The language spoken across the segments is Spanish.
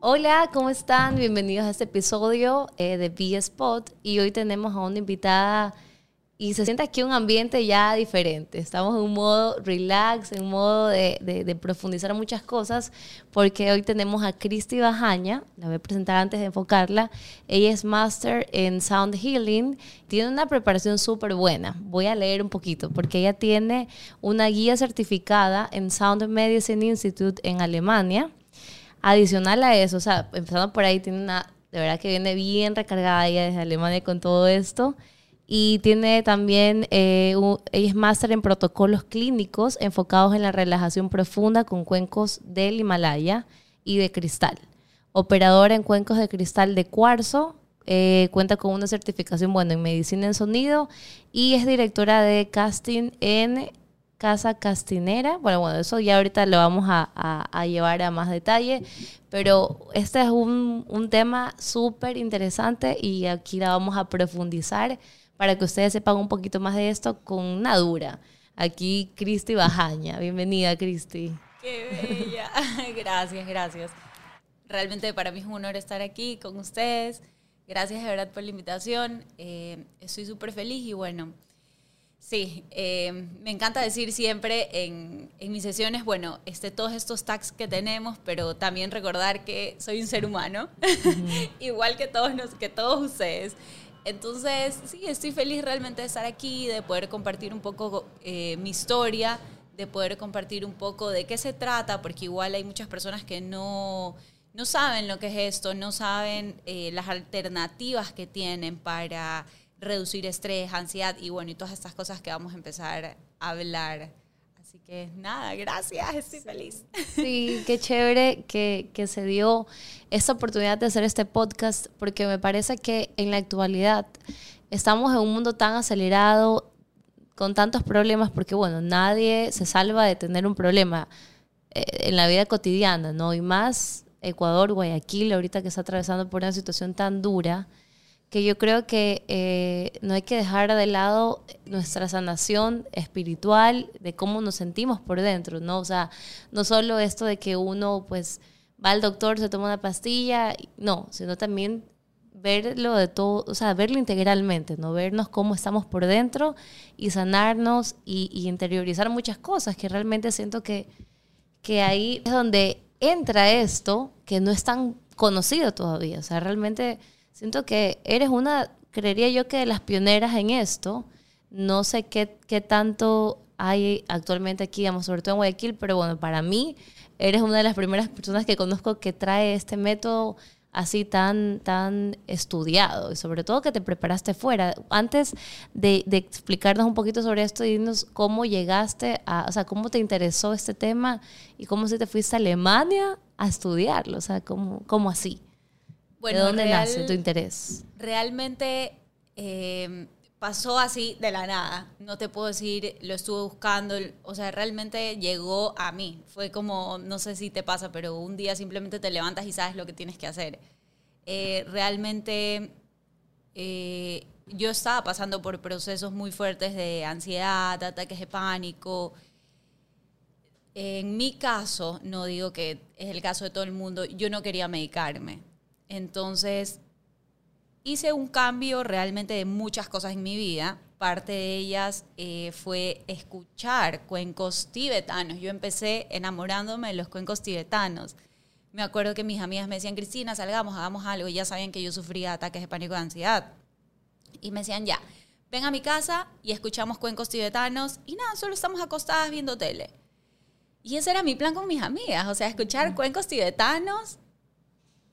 Hola, ¿cómo están? Bienvenidos a este episodio eh, de Be Spot y hoy tenemos a una invitada y se siente aquí un ambiente ya diferente. Estamos en un modo relax, en un modo de, profundizar muchas cosas, porque hoy tenemos a Cristi Bajaña, la voy a presentar antes de enfocarla. Ella es Master en Sound Healing, tiene una preparación súper buena. Voy a leer un poquito, porque ella tiene una guía certificada en Sound Medicine Institute en Alemania. Adicional a eso, o sea, empezando por ahí, tiene una, de verdad que viene bien recargada ella desde Alemania con todo esto y tiene también, eh, ella es máster en protocolos clínicos enfocados en la relajación profunda con cuencos del Himalaya y de cristal. Operadora en cuencos de cristal de cuarzo, eh, cuenta con una certificación bueno, en medicina en sonido y es directora de casting en Casa Castinera. Bueno, bueno, eso ya ahorita lo vamos a, llevar a más detalle, pero este es un, un tema súper interesante y aquí la vamos a profundizar para que ustedes sepan un poquito más de esto con una dura. Aquí Cristi Bajaña. Bienvenida, Cristi. Qué bella. gracias, gracias. Realmente para mí es un honor estar aquí con ustedes. Gracias de verdad por la invitación. Eh, estoy súper feliz y bueno, sí, eh, me encanta decir siempre en, en, mis sesiones, bueno, este, todos estos tags que tenemos, pero también recordar que soy un ser humano, igual que todos, que todos ustedes. Entonces, sí, estoy feliz realmente de estar aquí, de poder compartir un poco eh, mi historia, de poder compartir un poco de qué se trata, porque igual hay muchas personas que no, no saben lo que es esto, no saben eh, las alternativas que tienen para reducir estrés, ansiedad y bueno, y todas estas cosas que vamos a empezar a hablar que nada, gracias, estoy feliz. Sí, qué chévere que, que, se dio esta oportunidad de hacer este podcast, porque me parece que en la actualidad estamos en un mundo tan acelerado, con tantos problemas, porque bueno, nadie se salva de tener un problema eh, en la vida cotidiana, ¿no? Y más Ecuador, Guayaquil, ahorita que está atravesando por una situación tan dura que yo creo que eh, no hay que dejar de lado nuestra sanación espiritual, de cómo nos sentimos por dentro, ¿no? O sea, no solo esto de que uno pues va al doctor, se toma una pastilla, no, sino también verlo de todo, o sea, verlo integralmente, ¿no? Vernos cómo estamos por dentro y sanarnos y, y interiorizar muchas cosas que realmente siento que, que ahí es donde entra esto que no es tan conocido todavía, o sea, realmente Siento que eres una, creería yo que de las pioneras en esto. No sé qué, qué tanto hay actualmente aquí, digamos, sobre todo en Guayaquil, pero bueno, para mí eres una de las primeras personas que conozco que trae este método así tan, tan estudiado y sobre todo que te preparaste fuera. Antes de, explicarnos un poquito sobre esto, dinos cómo llegaste a, o sea, cómo te interesó este tema y cómo se te fuiste a Alemania a estudiarlo, o sea, cómo, cómo así. ¿De dónde nace tu interés? Realmente em, pasó así de la nada. No te puedo decir, lo estuve buscando, o sea, realmente llegó a mí. Fue como, no sé si te pasa, pero un día simplemente te levantas y sabes lo que tienes que hacer. Eh, realmente eh, yo estaba pasando por procesos muy fuertes de ansiedad, ataques de pánico. En mi caso, no digo que es el caso de todo el mundo, yo no quería medicarme. Entonces, hice un cambio realmente de muchas cosas en mi vida. Parte de ellas eh, fue escuchar cuencos tibetanos. Yo empecé enamorándome de los cuencos tibetanos. Me acuerdo que mis amigas me decían, Cristina, salgamos, hagamos algo. Y ya sabían que yo sufría ataques de pánico y ansiedad. Y me decían, ya, ven a mi casa y escuchamos cuencos tibetanos. Y nada, solo estamos acostadas viendo tele. Y ese era mi plan con mis amigas, o sea, escuchar cuencos tibetanos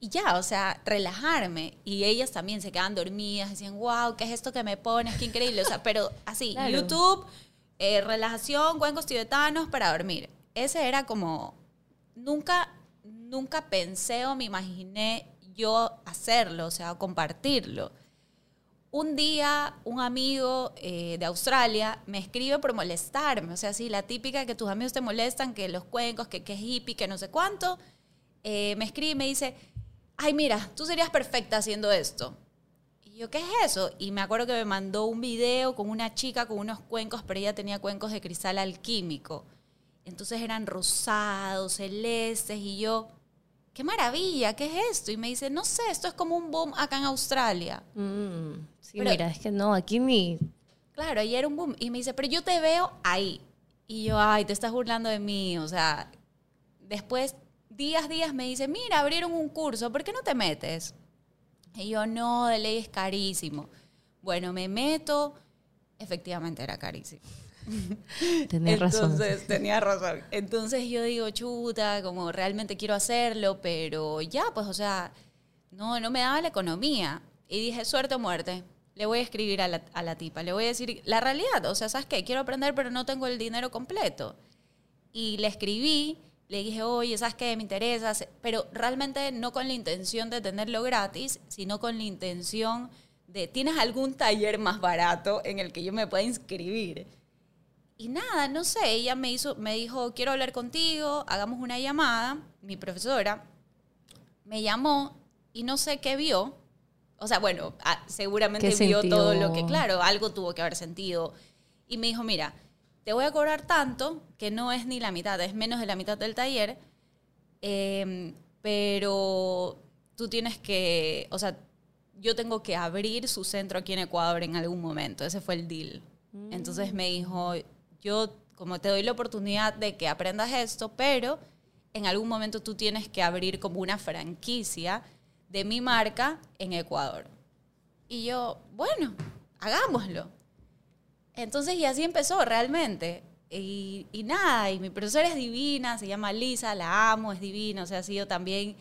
y ya, o sea, relajarme. Y ellas también se quedan dormidas, decían, wow, ¿qué es esto que me pones? Qué increíble. O sea, pero así, YouTube, eh, relajación, cuencos tibetanos para dormir. Ese era como, nunca, nunca pensé o me imaginé yo hacerlo, o sea, compartirlo. Un día, un amigo eh, de Australia me escribe por molestarme. O sea, sí, la típica que tus amigos te molestan, que los cuencos, que, que es hippie, que no sé cuánto. Eh, me escribe y me dice, ay, mira, tú serías perfecta haciendo esto. Y yo, ¿qué es eso? Y me acuerdo que me mandó un video con una chica con unos cuencos, pero ella tenía cuencos de cristal alquímico. Entonces eran rosados, celestes y yo, qué maravilla, ¿qué es esto? Y me dice, no sé, esto es como un boom acá en Australia. Mm, sí, mira, es que no, aquí ni... Claro, ahí era un boom. Y me dice, pero yo te veo ahí. Y yo, ay, te estás burlando de mí. O sea, después, días, días me dice, mira, abrieron un curso, ¿por qué no te metes? Y yo, no, de ley es carísimo. Bueno, me meto, efectivamente era carísimo. Tenía razón. Entonces, tenía razón. Entonces yo digo, chuta, como realmente quiero hacerlo, pero ya, pues, o sea, no, no me daba la economía. Y dije, suerte o muerte. Le voy a escribir a la, a la tipa, le voy a decir la realidad, o sea, ¿sabes qué? Quiero aprender, pero no tengo el dinero completo. Y le escribí, le dije, oye, ¿sabes qué? Me interesa, pero realmente no con la intención de tenerlo gratis, sino con la intención de, ¿tienes algún taller más barato en el que yo me pueda inscribir? Y nada, no sé, ella me, hizo, me dijo, quiero hablar contigo, hagamos una llamada. Mi profesora me llamó y no sé qué vio. O sea, bueno, ah, seguramente vio todo lo que, claro, algo tuvo que haber sentido. Y me dijo, mira, te voy a cobrar tanto, que no es ni la mitad, es menos de la mitad del taller, em, pero tú tienes que, o sea, yo tengo que abrir su centro aquí en Ecuador en algún momento. Ese fue el deal. Entonces me dijo, yo como te doy la oportunidad de que aprendas esto, pero en algún momento tú tienes que abrir como una franquicia de mi marca en Ecuador. Y yo, bueno, hagámoslo. Entonces, y así empezó realmente. Y, nada, y mi profesora es divina, se llama Lisa, la amo, es divina, o sea, ha sido también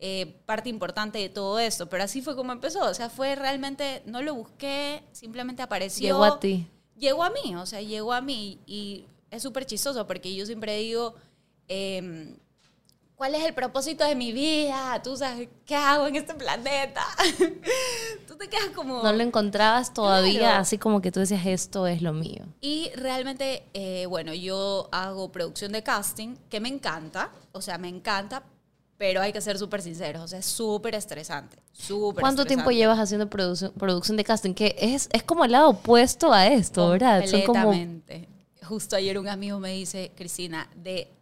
eh, parte importante de todo esto, pero así fue como empezó, o sea, fue realmente, no lo busqué, simplemente apareció. Llegó a ti llegó a mí, o sea, llegó a mí y es súper chistoso porque yo siempre digo, em, ¿cuál es el propósito de mi vida? Tú sabes, ¿qué hago en este planeta? tú te quedas como... No lo encontrabas todavía, así como que tú decías, esto es lo mío. Y realmente, eh, bueno, yo hago producción de casting, que me encanta, o sea, me encanta, pero hay que ser súper sinceros, o sea, es súper estresante. Súper ¿Cuánto tiempo llevas haciendo producción de casting? Que es, es como el lado opuesto a esto, ¿verdad? Completamente. Justo ayer un amigo me dice, Cristina, de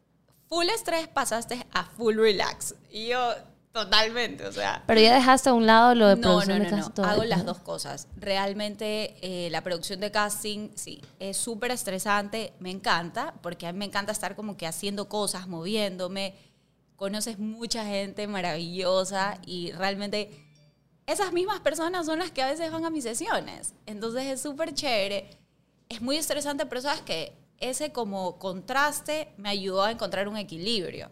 full estrés pasaste a full relax. Y yo, totalmente, o sea... Pero ya dejaste a un lado lo de producción de casting. No, hago las dos cosas. Realmente eh, la producción de casting, sí, es súper estresante, me encanta, porque a mí me encanta estar como que haciendo cosas, moviéndome conoces mucha gente maravillosa y realmente esas mismas personas son las que a veces van a mis sesiones. Entonces es súper chévere. Es muy estresante, pero sabes que ese como contraste me ayudó a encontrar un equilibrio.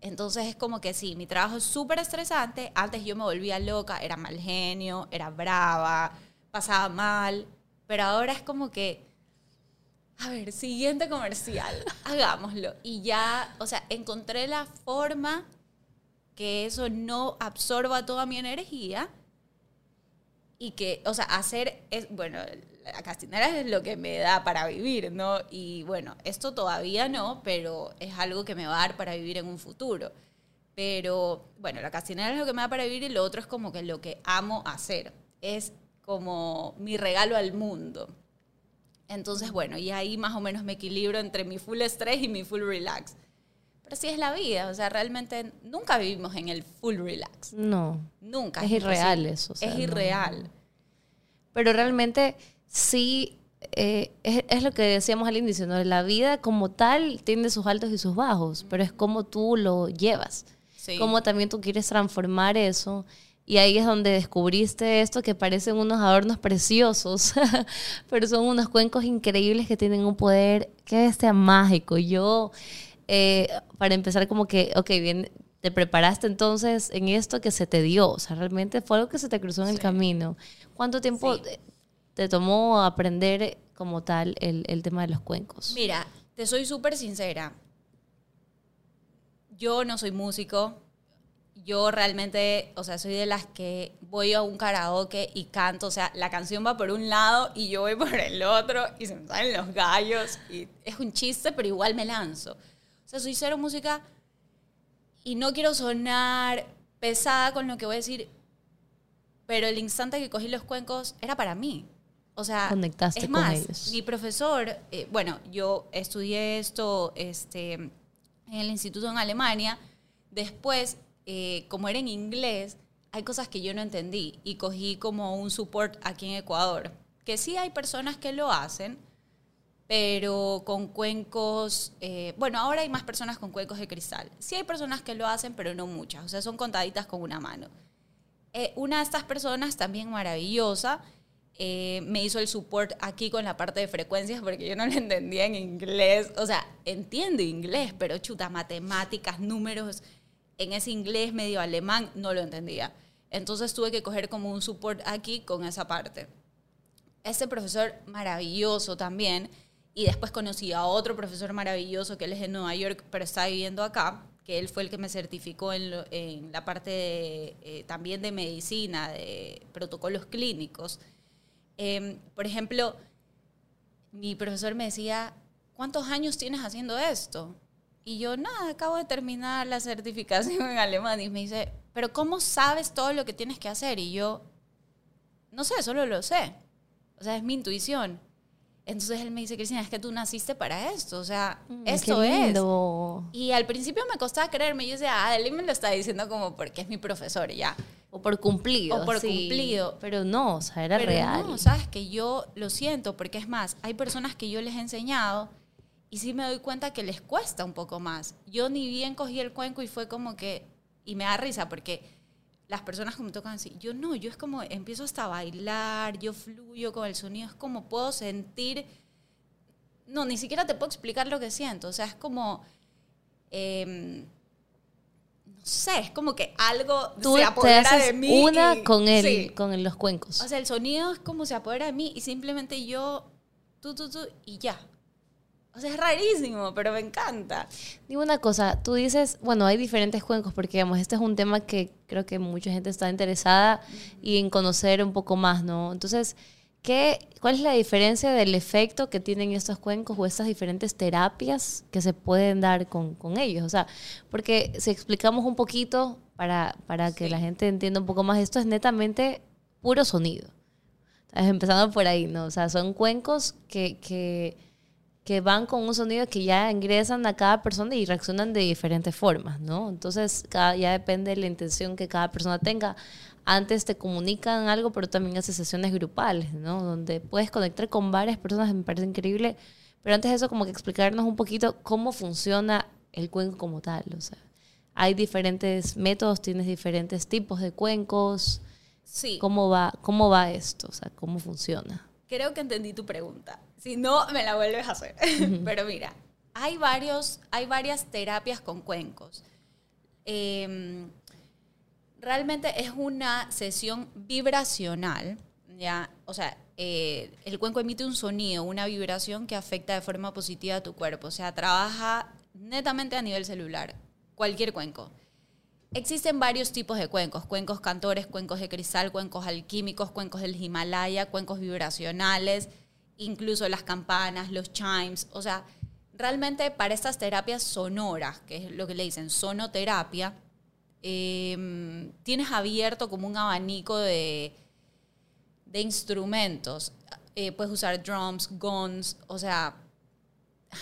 Entonces es como que sí, mi trabajo es súper estresante. Antes yo me volvía loca, era mal genio, era brava, pasaba mal. Pero ahora es como que a ver, siguiente comercial, hagámoslo. Y ya, o sea, encontré la forma que eso no absorba toda mi energía y que, o sea, hacer, es, bueno, la castinera es lo que me da para vivir, ¿no? Y bueno, esto todavía no, pero es algo que me va a dar para vivir en un futuro. Pero bueno, la castinera es lo que me da para vivir y lo otro es como que lo que amo hacer. Es como mi regalo al mundo. Entonces, bueno, y ahí más o menos me equilibro entre mi full estrés y mi full relax. Pero así es la vida, o sea, realmente nunca vivimos en el full relax. No. Nunca. Es, irreal eso. es irreal. Pero realmente sí, eh, es, lo que decíamos al inicio, ¿no? La vida como tal tiene sus altos y sus bajos, pero es como tú lo llevas. Sí. Como también tú quieres transformar eso y ahí es donde descubriste esto que parecen unos adornos preciosos, pero son unos cuencos increíbles que tienen un poder que es mágico. Yo, eh, para empezar, como que, ok, bien, te preparaste entonces en esto que se te dio, o sea, realmente fue algo que se te cruzó en el camino. ¿Cuánto tiempo te, tomó aprender como tal el, el tema de los cuencos? Mira, te soy súper sincera. Yo no soy músico, yo realmente, o sea, soy de las que voy a un karaoke y canto, o sea, la canción va por un lado y yo voy por el otro y se me salen los gallos y es un chiste, pero igual me lanzo. O sea, soy cero música y no quiero sonar pesada con lo que voy a decir, pero el instante que cogí los cuencos era para mí. O sea, Conectaste es con más, ellos. mi profesor, eh, bueno, yo estudié esto este, en el instituto en Alemania. Después, eh, como era en inglés, hay cosas que yo no entendí y cogí como un support aquí en Ecuador. Que sí hay personas que lo hacen, pero con cuencos, eh, bueno, ahora hay más personas con cuencos de cristal. Sí hay personas que lo hacen, pero no muchas, o sea, son contaditas con una mano. Eh, una de estas personas, también maravillosa, eh, me hizo el support aquí con la parte de frecuencias porque yo no lo entendía en inglés. O sea, entiendo inglés, pero chuta, matemáticas, números, en ese inglés medio alemán, no lo entendía. Entonces tuve que coger como un support aquí con esa parte. Este profesor maravilloso también. Y después conocí a otro profesor maravilloso que él es de Nueva York, pero está viviendo acá, que él fue el que me certificó en, lo- en la parte de, eh, también de medicina, de protocolos clínicos. Em, por ejemplo, mi profesor me decía, ¿cuántos años tienes haciendo esto? Y yo, nada, acabo de terminar la certificación en alemán. Y me dice, pero ¿cómo sabes todo lo que tienes que hacer? Y yo, no sé, solo lo sé. O sea, es mi intuición. Entonces él me dice, Cristina, es que tú naciste para esto. O sea, Mm, esto qué es. Y al principio me costaba creerme. Yo decía, ah, él me lo está diciendo como porque es mi profesor y ya. O por cumplido. O por sí. cumplido. Pero no, o sea, era Pero real. no, sabes que yo lo siento, porque es más, hay personas que yo les he enseñado y sí me doy cuenta que les cuesta un poco más. Yo ni bien cogí el cuenco y fue como que, y me da risa porque las personas que me tocan así, yo no, yo es como empiezo hasta a bailar, yo fluyo con el sonido, es como puedo sentir, no, ni siquiera te puedo explicar lo que siento, o sea, es como, em, sé, es como que algo Tú se te apodera haces de mí. una y- con él, sí. con los cuencos. O sea, el sonido es como se apodera de mí y simplemente yo, tú, tú, tú, y ya. O sea, es rarísimo, pero me encanta. Dime una cosa, tú dices, bueno, hay diferentes cuencos porque, digamos, este es un tema que creo que mucha gente está interesada y en conocer un poco más, ¿no? Entonces, ¿qué, ¿cuál es la diferencia del efecto que tienen estos cuencos o estas diferentes terapias que se pueden dar con, con ellos? O sea, porque si explicamos un poquito para, para que Sí. la gente entienda un poco más, esto es netamente puro sonido. ¿Sabes? Empezando por ahí, ¿no? O sea, son cuencos que, que, que van con un sonido que ya ingresan a cada persona y reaccionan de diferentes formas, ¿no? Entonces, cada, ya depende de la intención que cada persona tenga. Antes te comunican algo, pero también haces sesiones grupales, ¿no? Donde puedes conectar con varias personas, me parece increíble. Pero antes de eso, como que explicarnos un poquito cómo funciona el cuenco como tal, o sea. Hay diferentes métodos, tienes diferentes tipos de cuencos. Sí. ¿Cómo va, cómo va esto? O sea, ¿cómo funciona? Creo que entendí tu pregunta. Si no, me la vuelves a hacer. Pero mira, hay, varios, hay varias terapias con cuencos. Em, realmente es una sesión vibracional, ¿ya? O sea, eh, el cuenco emite un sonido, una vibración que afecta de forma positiva a tu cuerpo. O sea, trabaja netamente a nivel celular. Cualquier cuenco. Existen varios tipos de cuencos, cuencos cantores, cuencos de cristal, cuencos alquímicos, cuencos del Himalaya, cuencos vibracionales, incluso las campanas, los chimes. O sea, realmente para estas terapias sonoras, que es lo que le dicen sonoterapia, eh, tienes abierto como un abanico de, de instrumentos. Eh, puedes usar drums, guns, o sea,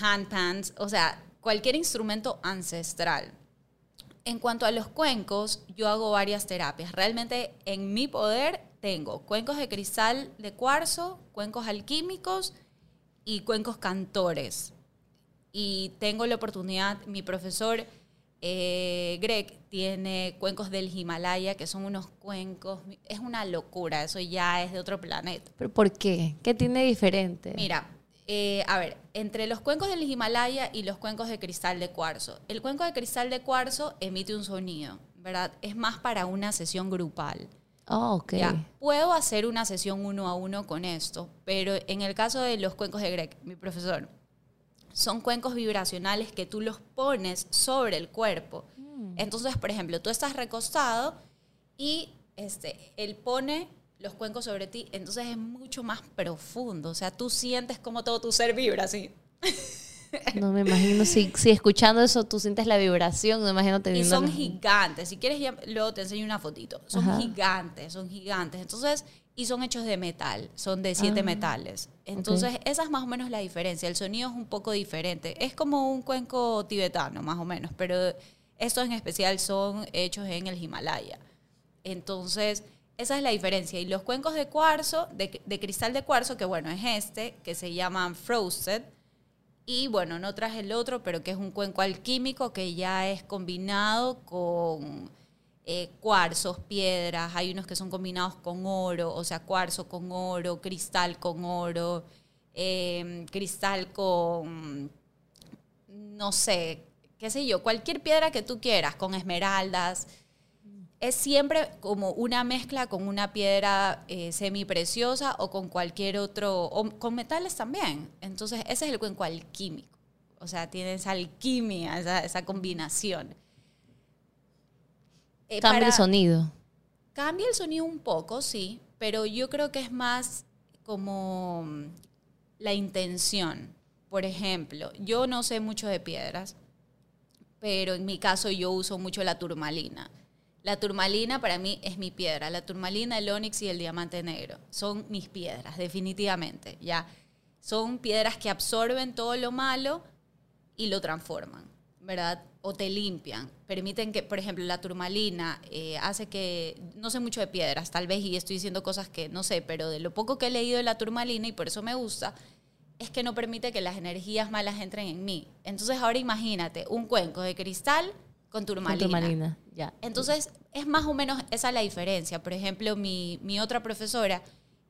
handpans, o sea, cualquier instrumento ancestral. En cuanto a los cuencos, yo hago varias terapias. Realmente en mi poder tengo cuencos de cristal de cuarzo, cuencos alquímicos y cuencos cantores. Y tengo la oportunidad, mi profesor eh, Greg tiene cuencos del Himalaya, que son unos cuencos, es una locura, eso ya es de otro planeta. ¿Pero por qué? ¿Qué tiene diferente? Mira, eh, a ver, entre los cuencos del Himalaya y los cuencos de cristal de cuarzo. El cuenco de cristal de cuarzo emite un sonido, ¿verdad? Es más para una sesión grupal. Oh, ok. Ya, puedo hacer una sesión uno a uno con esto, pero en el caso de los cuencos de Greg, mi profesor, son cuencos vibracionales que tú los pones sobre el cuerpo. Entonces, por ejemplo, tú estás recostado y este, él pone los cuencos sobre ti, entonces es mucho más profundo. O sea, tú sientes como todo tu ser vibra así. No me imagino, si, si escuchando eso tú sientes la vibración, no me imagino Y teniendo... son gigantes. Si quieres, ya- luego te enseño una fotito. Son Ajá. gigantes, son gigantes. Entonces, y son hechos de metal, son de siete Ah, metales. Entonces, esa es más o menos la diferencia. El sonido es un poco diferente. Es como un cuenco tibetano, más o menos, pero estos en especial son hechos en el Himalaya. Entonces, esa es la diferencia. Y los cuencos de cuarzo, de, de cristal de cuarzo, que bueno, es este, que se llaman frosted. Y bueno, no traje el otro, pero que es un cuenco alquímico que ya es combinado con eh, cuarzos, piedras. Hay unos que son combinados con oro, o sea, cuarzo con oro, cristal con oro, eh, cristal con, no sé, qué sé yo, cualquier piedra que tú quieras, con esmeraldas es siempre como una mezcla con una piedra eh, semipreciosa o con cualquier otro, o con metales también. Entonces, ese es el cuenco alquímico. O sea, tiene esa alquimia, esa combinación. Eh, Cambia el sonido. Cambia el sonido un poco, sí, pero yo creo que es más como mm, la intención. Por ejemplo, yo no sé mucho de piedras, pero en mi caso yo uso mucho la turmalina. La turmalina para mí es mi piedra. La turmalina, el onix y el diamante negro son mis piedras, definitivamente. Ya son piedras que absorben todo lo malo y lo transforman, ¿verdad? O te limpian. Permiten que, por ejemplo, la turmalina eh, hace que, no sé mucho de piedras, tal vez, y estoy diciendo cosas que no sé, pero de lo poco que he leído de la turmalina, y por eso me gusta, es que no permite que las energías malas entren en mí. Entonces ahora imagínate, un cuenco de cristal con Con turmalina. turmalina, ya. Entonces, es más o menos esa la diferencia. Por ejemplo, mi, mi otra profesora,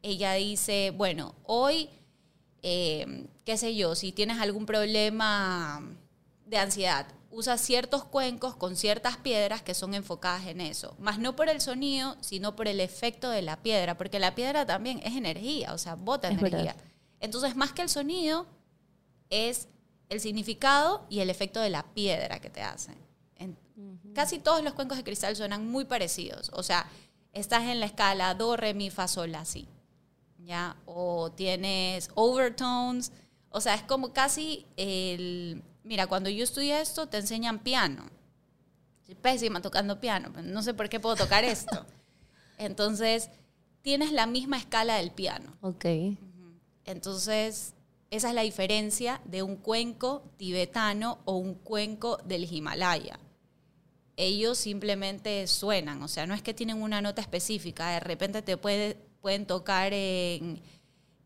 ella dice, bueno, hoy, eh, qué sé yo, si tienes algún problema de ansiedad, usa ciertos cuencos con ciertas piedras que son enfocadas en eso. Más no por el sonido, sino por el efecto de la piedra, porque la piedra también es energía, o sea, bota Es energía. verdad. Entonces, más que el sonido, es el significado y el efecto de la piedra que te hace. En- Casi todos los cuencos de cristal suenan muy parecidos. O sea, estás en la escala do, re, mi, fa, sol, la, si. ¿Ya? O tienes overtones. O sea, es como casi el... Mira, cuando yo estudié esto, te enseñan piano. Soy pésima tocando piano. pero No sé por qué puedo tocar esto. Entonces, tienes la misma escala del piano. Ok. Entonces, esa es la diferencia de un cuenco tibetano o un cuenco del Himalaya. Ellos simplemente suenan, o sea, no es que tienen una nota específica, de repente te puede- pueden tocar en,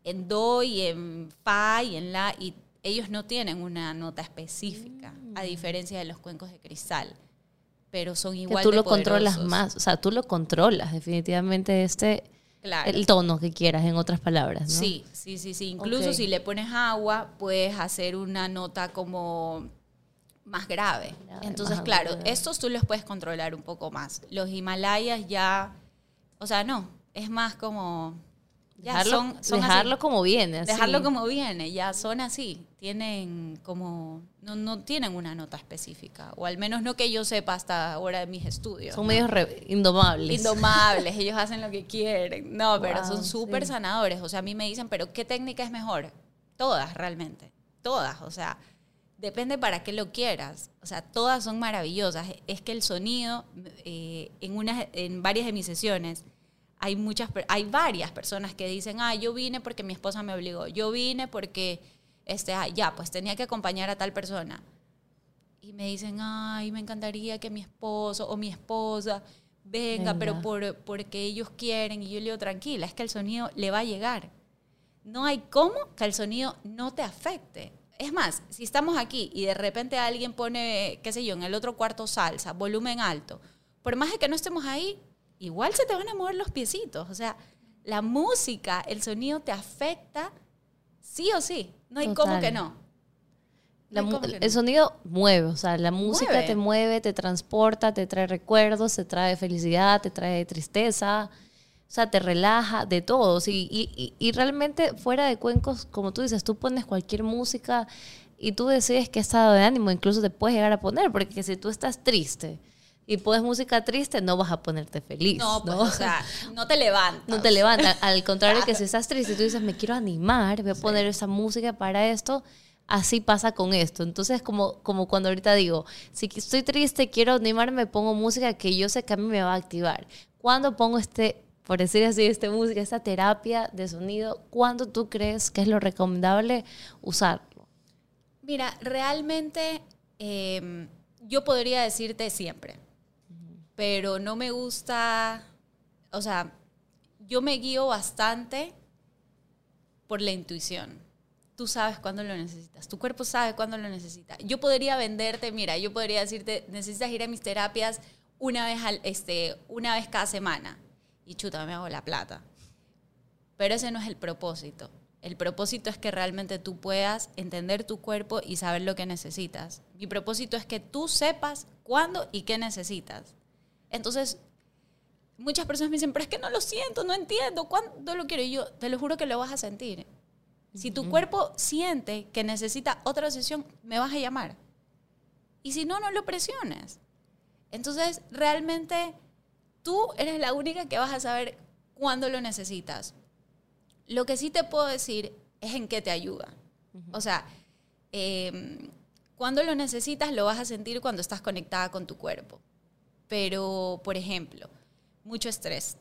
en do y en fa y en la, y ellos no tienen una nota específica, a diferencia de los cuencos de cristal, pero son Que igual tú de lo controlas más, o sea, tú lo controlas definitivamente este, Claro. el tono que quieras, en otras palabras, ¿no? Sí, sí, sí, sí. Incluso si le pones agua, puedes hacer una nota como más grave. Grave, Entonces, más claro, estos tú los puedes controlar un poco más. Los Himalayas ya, o sea, no, es más como ya Dejarlo, son, son así. dejarlo como viene. así. Dejarlo como viene, ya son así. Tienen como, no, no tienen una nota específica, o al menos no que yo sepa hasta ahora de mis estudios. Son ¿no? medios re- indomables. Indomables, ellos hacen lo que quieren. No, pero Wow, son súper sí. sanadores. O sea, a mí me dicen, pero ¿qué técnica es mejor? Todas, realmente. Todas. O sea, depende para qué lo quieras. O sea, todas son maravillosas. Es que el sonido, eh, en, unas, en varias de mis sesiones, hay, muchas, hay varias personas que dicen, ah, yo vine porque mi esposa me obligó. Yo vine porque, este, ah, ya, pues tenía que acompañar a tal persona y me dicen, ay, me encantaría que mi esposo o mi esposa venga, Venga. pero por, porque ellos quieren. Y yo le digo, tranquila, es que el sonido le va a llegar. No hay cómo que el sonido no te afecte. Es más, si estamos aquí y de repente alguien pone, qué sé yo, en el otro cuarto salsa, volumen alto, por más de que no estemos ahí, igual se te van a mover los piecitos. O sea, la música, el sonido te afecta sí o sí. No hay cómo Total. que no. La No cómo el no. sonido mueve, o sea, la música Mueve. te mueve, te transporta, te trae recuerdos, te trae felicidad, te trae tristeza, o sea, te relaja, de todo. sí, y, y- y realmente fuera de cuencos, como tú dices, tú pones cualquier música y tú decides qué estado de ánimo incluso te puedes llegar a poner, porque si tú estás triste y pones música triste, no vas a ponerte feliz. No, pues, ¿no? o sea, no te levantas. no te levanta. Al contrario, que si estás triste y tú dices, me quiero animar, voy a poner esa música para esto, así pasa con esto. Entonces, como, como cuando ahorita digo, si estoy triste, quiero animarme, pongo música que yo sé que a mí me va a activar. Cuando pongo este por decir así, esta música, esta terapia de sonido, ¿cuándo tú crees que es lo recomendable usarlo? Mira, realmente em, yo podría decirte siempre, pero no me gusta, o sea, yo me guío bastante por la intuición. Tú sabes cuándo lo necesitas, tu cuerpo sabe cuándo lo necesita. Yo podría venderte, mira, yo podría decirte, necesitas ir a mis terapias una vez, al, este, una vez cada semana y chuta, me hago la plata. Pero ese no es el propósito. El propósito es que realmente tú puedas entender tu cuerpo y saber lo que necesitas. Mi propósito es que tú sepas cuándo y qué necesitas. Entonces, muchas personas me dicen, pero es que no lo siento, no entiendo, ¿cuándo lo quiero? Y yo te lo juro que lo vas a sentir. Si tu cuerpo siente que necesita otra sesión, me vas a llamar. Y si no, no lo presiones. Entonces, realmente tú eres la única que vas a saber cuándo lo necesitas. Lo que sí te puedo decir es en qué te ayuda. O sea, em, cuando lo necesitas lo vas a sentir cuando estás conectada con tu cuerpo. Pero, por ejemplo, mucho estrés.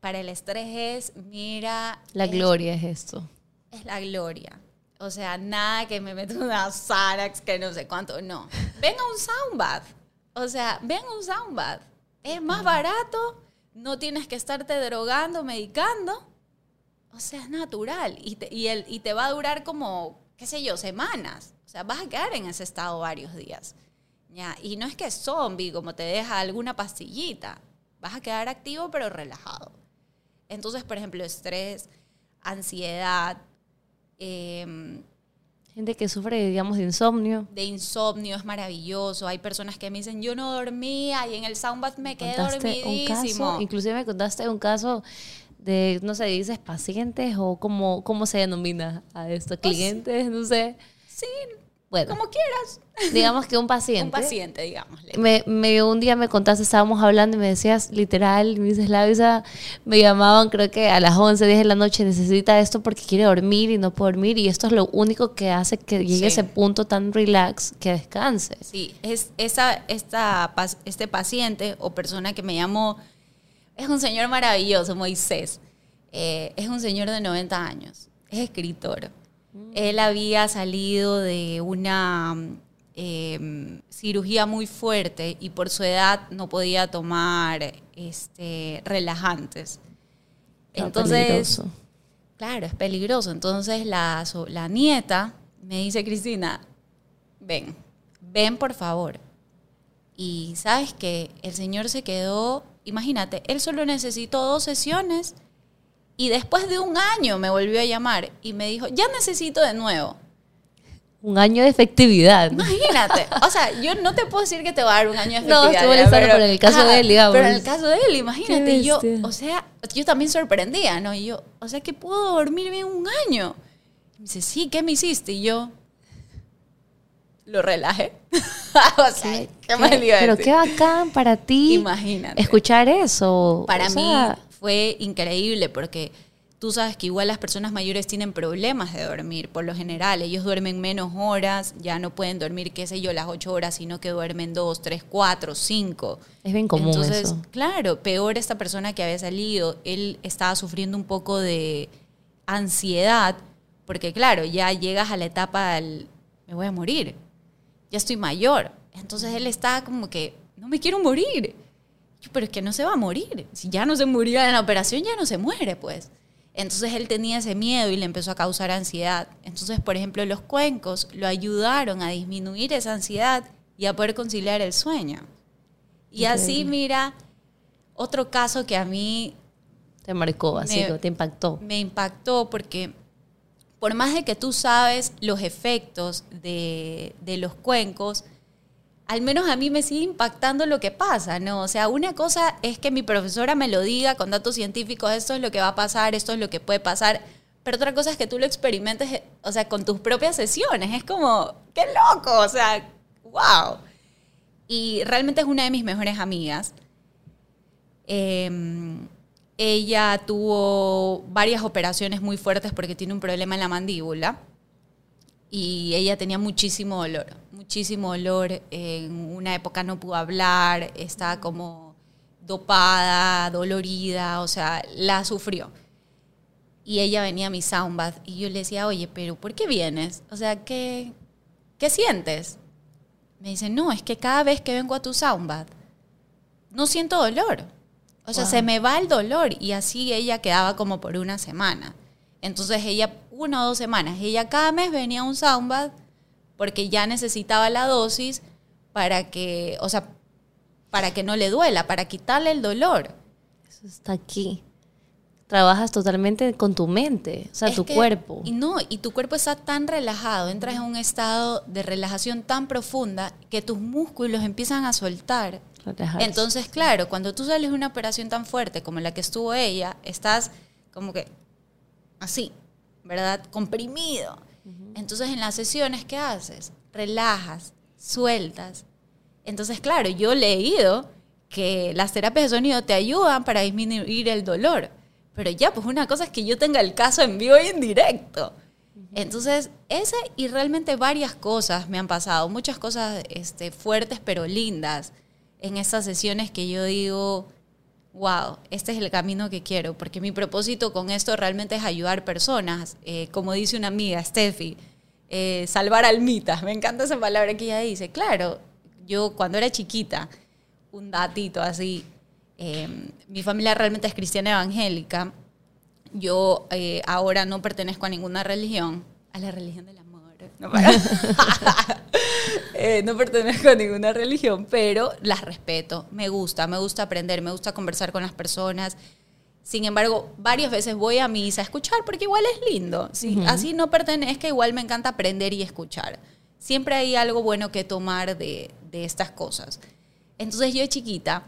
Para el estrés es, mira... La gloria es esto. Es la gloria. O sea, nada que me meta una Xanax, que no sé cuánto, no. Venga un soundbath. O sea, ven un soundbath es más barato, no tienes que estarte drogando, medicando. O sea, es natural y te, y, el, y te va a durar como, qué sé yo, semanas. O sea, vas a quedar en ese estado varios días. ¿Ya? Y no es que zombie, como te deja alguna pastillita. Vas a quedar activo pero relajado. Entonces, por ejemplo, estrés, ansiedad, eh, Gente que sufre, digamos, de insomnio. De insomnio, es maravilloso. Hay personas que me dicen, yo no dormía y en el soundbath me quedé dormidísimo. inclusive me contaste un caso de, no sé, dices pacientes o cómo, cómo se denomina a esto, pues clientes, no sé. Sí, bueno, como quieras. Digamos que un paciente. un paciente, digamos. Me, me, un día me contaste, estábamos hablando y me decías, literal, me dices, Lavisa, me llamaban creo que a las 11, 10 de la noche, necesita esto porque quiere dormir y no puede dormir. Y esto es lo único que hace que llegue a ese punto tan relax que descanse. Sí, es esa, esta, este paciente o persona que me llamó, es un señor maravilloso, Moisés. Eh, es un señor de 90 años, es escritor él había salido de una em, cirugía muy fuerte y por su edad no podía tomar este, relajantes. Entonces, claro, es peligroso. Entonces la, la nieta me dice, Cristina, ven, ven por favor. Y sabes que el señor se quedó, imagínate, él solo necesitó dos sesiones y después de un año me volvió a llamar y me dijo, ya necesito de nuevo. Un año de efectividad. Imagínate. O sea, yo no te puedo decir que te va a dar un año de efectividad. No, estuvo pero, pero en el caso de él, digamos. Pero en el caso de él, imagínate. Y yo, o sea, yo también sorprendía, ¿no? Y yo, o sea, que puedo dormir bien un año. Y me dice, sí, ¿qué me hiciste? Y yo, lo relajé. o sea, ¿qué, ¿qué, Pero qué bacán para ti. Imagínate. Escuchar eso. Para mí fue increíble porque tú sabes que igual las personas mayores tienen problemas de dormir, por lo general. Ellos duermen menos horas, ya no pueden dormir, qué sé yo, las ocho horas, sino que duermen dos, tres, cuatro, cinco. Es bien común Entonces, claro, peor esta persona que había salido, él estaba sufriendo un poco de ansiedad, porque claro, ya llegas a la etapa del, me voy a morir, ya estoy mayor. Entonces él estaba como que, no me quiero morir pero es que no se va a morir. Si ya no se murió en la operación, ya no se muere, pues. Entonces él tenía ese miedo y le empezó a causar ansiedad. Entonces, por ejemplo, los cuencos lo ayudaron a disminuir esa ansiedad y a poder conciliar el sueño. Y así, mira, otro caso que a mí... Te marcó, así, te impactó. Me impactó porque por más de que tú sabes los efectos de, de los cuencos, al menos a mí me sigue impactando lo que pasa, ¿no? O sea, una cosa es que mi profesora me lo diga con datos científicos, esto es lo que va a pasar, esto es lo que puede pasar, pero otra cosa es que tú lo experimentes, o sea, con tus propias sesiones, es como, qué loco, o sea, wow. Y realmente es una de mis mejores amigas. Em, ella tuvo varias operaciones muy fuertes porque tiene un problema en la mandíbula y ella tenía muchísimo dolor, muchísimo dolor. En una época no pudo hablar, estaba como dopada, dolorida, o sea, la sufrió. Y ella venía a mi soundbath y yo le decía, oye, pero ¿por qué vienes? O sea, ¿qué, qué sientes? Me dice, no, es que cada vez que vengo a tu soundbath, no siento dolor. O sea, se me va el dolor y así ella quedaba como por una semana. Entonces ella, una o dos semanas, ella cada mes venía a un soundbath porque ya necesitaba la dosis para que, o sea, para que no le duela, para quitarle el dolor. Eso está aquí. Trabajas totalmente con tu mente, o sea, tu cuerpo. Y no, y tu cuerpo está tan relajado, entras en un estado de relajación tan profunda que tus músculos empiezan a soltar. Entonces, claro, cuando tú sales de una operación tan fuerte como la que estuvo ella, estás como que así, ¿verdad? Comprimido. Entonces, en las sesiones, ¿qué haces? Relajas, sueltas. Entonces, claro, yo he leído que las terapias de sonido te ayudan para disminuir el dolor. Pero ya, pues una cosa es que yo tenga el caso en vivo y en directo. Entonces, esa y realmente varias cosas me han pasado, muchas cosas este, fuertes pero lindas en esas sesiones que yo digo, wow, este es el camino que quiero, porque mi propósito con esto realmente es ayudar personas, eh, como dice una amiga, Steffi, eh, salvar almitas, me encanta esa palabra que ella dice, claro, yo cuando era chiquita, un datito así, eh, mi familia realmente es cristiana evangélica, yo ahora no pertenezco a ninguna religión, a la religión del amor. No, no pertenezco a ninguna religión, pero las respeto. Me gusta, me gusta aprender, me gusta conversar con las personas. Sin embargo, varias veces voy a misa a escuchar porque igual es lindo. Así no pertenezco, igual me encanta aprender y escuchar. Siempre hay algo bueno que tomar de, estas cosas. Entonces yo chiquita,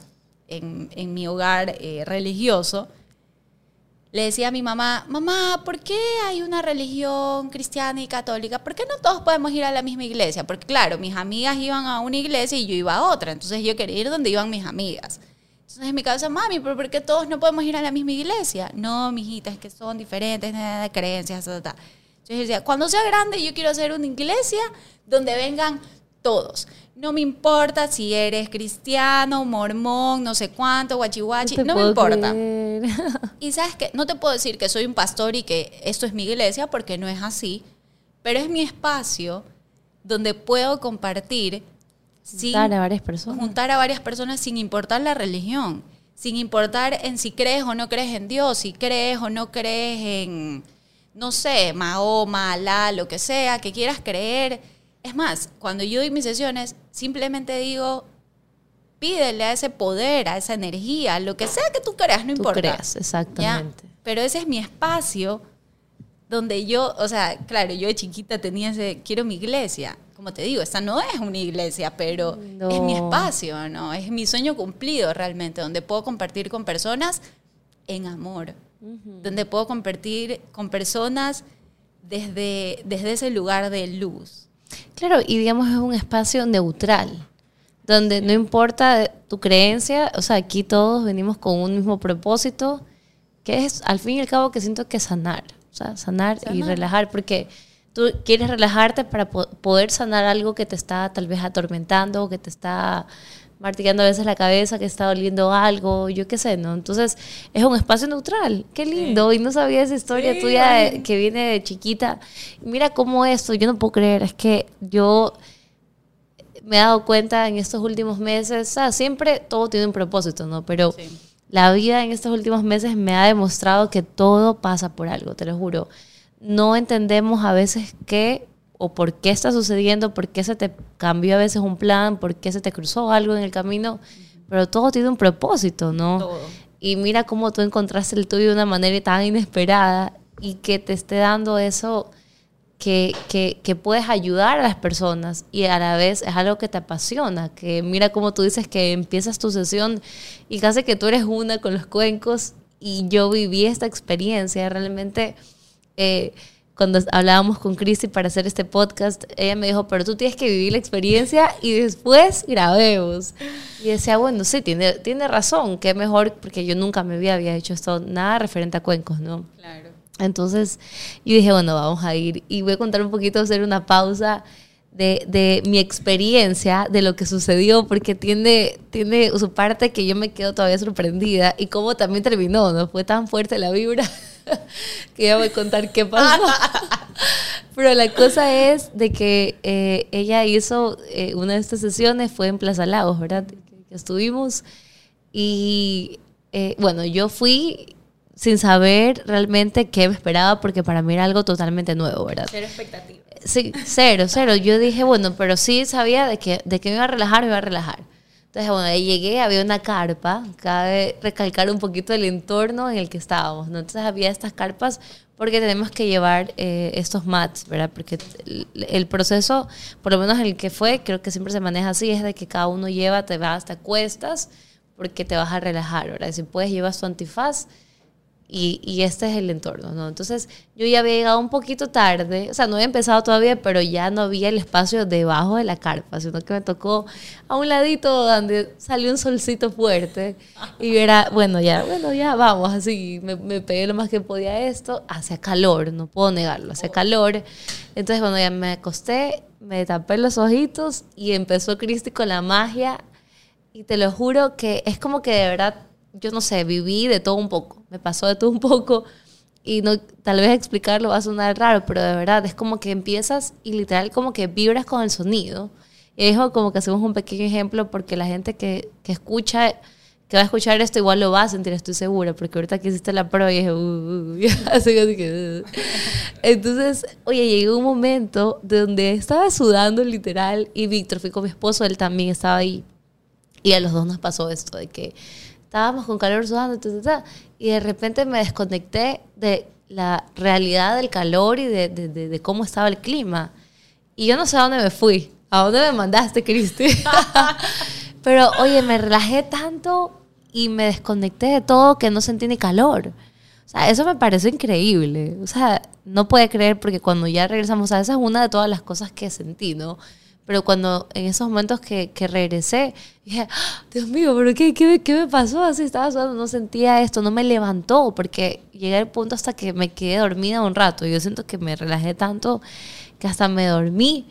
en, mi hogar eh, religioso, le decía a mi mamá, mamá, ¿por qué hay una religión cristiana y católica? ¿Por qué no todos podemos ir a la misma iglesia? Porque claro, mis amigas iban a una iglesia y yo iba a otra, entonces yo quería ir donde iban mis amigas. Entonces en mi cabeza, mami, ¿pero por qué todos no podemos ir a la misma iglesia? No, mijitas, es que son diferentes de creencias, Entonces yo decía, cuando sea grande yo quiero hacer una iglesia donde vengan todos. No me importa si eres cristiano, mormón, no sé cuánto, guachihuachi, no, me importa. y sabes que no te puedo decir que soy un pastor y que esto es mi iglesia porque no es así, pero es mi espacio donde puedo compartir juntar a varias personas. Juntar a varias personas sin importar la religión, sin importar en si crees o no crees en Dios, si crees o no crees en, no sé, Mahoma, Alá, lo que sea, que quieras creer es más, cuando yo doy mis sesiones, simplemente digo, pídele a ese poder, a esa energía, lo que sea que tú creas, no tú importa. Creas, exactamente. Pero ese es mi espacio donde yo, o sea, claro, yo de chiquita tenía ese, quiero mi iglesia. Como te digo, esta no es una iglesia, pero es mi espacio, ¿no? Es mi sueño cumplido realmente, donde puedo compartir con personas en amor, donde puedo compartir con personas desde, desde ese lugar de luz. Claro, y digamos es un espacio neutral, donde no importa tu creencia, o sea, aquí todos venimos con un mismo propósito, que es al fin y al cabo que siento que sanar, o sea, sanar, y relajar, porque tú quieres relajarte para poder sanar algo que te está tal vez atormentando, que te está martillando a veces la cabeza, que está doliendo algo, yo qué sé, ¿no? Entonces es un espacio neutral, qué lindo, y no sabía esa historia tuya que viene de chiquita. Mira cómo esto, yo no puedo creer, es que yo me he dado cuenta en estos últimos meses, o sea, siempre todo tiene un propósito, ¿no? Pero la vida en estos últimos meses me ha demostrado que todo pasa por algo, te lo juro. No entendemos a veces que o por qué está sucediendo, por qué se te cambió a veces un plan, por qué se te cruzó algo en el camino, pero todo tiene un propósito, ¿no? Y mira cómo tú encontraste el tuyo de una manera tan inesperada y que te esté dando eso que, que, que, puedes ayudar a las personas y a la vez es algo que te apasiona, que mira cómo tú dices que empiezas tu sesión y casi que tú eres una con los cuencos y yo viví esta experiencia realmente. Eh, cuando hablábamos con Cristi para hacer este podcast, ella me dijo, pero tú tienes que vivir la experiencia y después grabemos. Y decía, bueno, sí, tiene, tiene razón, qué mejor, porque yo nunca me había, había hecho esto, nada referente a cuencos, ¿no? Claro. Entonces yo dije, bueno, vamos a ir y voy a contar un poquito, hacer una pausa de, de, mi experiencia, de lo que sucedió, porque tiene, tiene su parte que yo me quedo todavía sorprendida y cómo también terminó, ¿no? Fue tan fuerte la vibra que ya voy a contar qué pasó. Pero la cosa es de que eh, ella hizo eh, una de estas sesiones, fue en Plaza Lagos, ¿verdad? Que estuvimos. Y eh, bueno, yo fui sin saber realmente qué me esperaba, porque para mí era algo totalmente nuevo, ¿verdad? Cero expectativa. Sí, cero, cero. Yo dije, bueno, pero sí sabía de que, de que me iba a relajar, me iba a relajar. Entonces, bueno, ahí llegué, había una carpa, cabe recalcar un poquito el entorno en el que estábamos, ¿no? Entonces había estas carpas porque tenemos que llevar eh, estos mats, ¿verdad? Porque el, el, proceso, por lo menos el que fue, creo que siempre se maneja así, es de que cada uno lleva, te vas, te cuestas, porque te vas a relajar, ¿verdad? Si puedes, llevas tu antifaz y, y, este es el entorno, ¿no? Entonces yo ya había llegado un poquito tarde, o sea, no había empezado todavía, pero ya no había el espacio debajo de la carpa, sino que me tocó a un ladito donde salió un solcito fuerte y era, bueno, ya, bueno, ya vamos, así, me, me pegué lo más que podía esto, hacía calor, no puedo negarlo, hacía calor, entonces bueno, ya me acosté, me tapé los ojitos y empezó Cristi con la magia y te lo juro que es como que de verdad yo no sé, viví de todo un poco, me pasó de todo un poco y no, tal vez explicarlo va a sonar raro, pero de verdad es como que empiezas y literal como que vibras con el sonido. Y como que hacemos un pequeño ejemplo porque la gente que, que escucha, que va a escuchar esto igual lo va a sentir, estoy segura, porque ahorita que hiciste la prueba y dije, uh, uh, uh uh. entonces, oye, llegó un momento donde estaba sudando literal y Víctor fui con mi esposo, él también estaba ahí. Y a los dos nos pasó esto de que estábamos con calor sudando, y de repente me desconecté de la realidad del calor y de, de, de, de, cómo estaba el clima. Y yo no sé a dónde me fui, a dónde me mandaste, Cristi. Pero oye, me relajé tanto y me desconecté de todo que no sentí ni calor. O sea, eso me pareció increíble. O sea, no puede creer porque cuando ya regresamos a esa es una de todas las cosas que sentí, ¿no? Pero cuando en esos momentos que, que regresé, dije, ¡Ah, Dios mío, ¿pero qué, qué, qué me pasó? Así estaba sudando, no sentía esto, no me levantó, porque llegué al punto hasta que me quedé dormida un rato. Yo siento que me relajé tanto que hasta me dormí.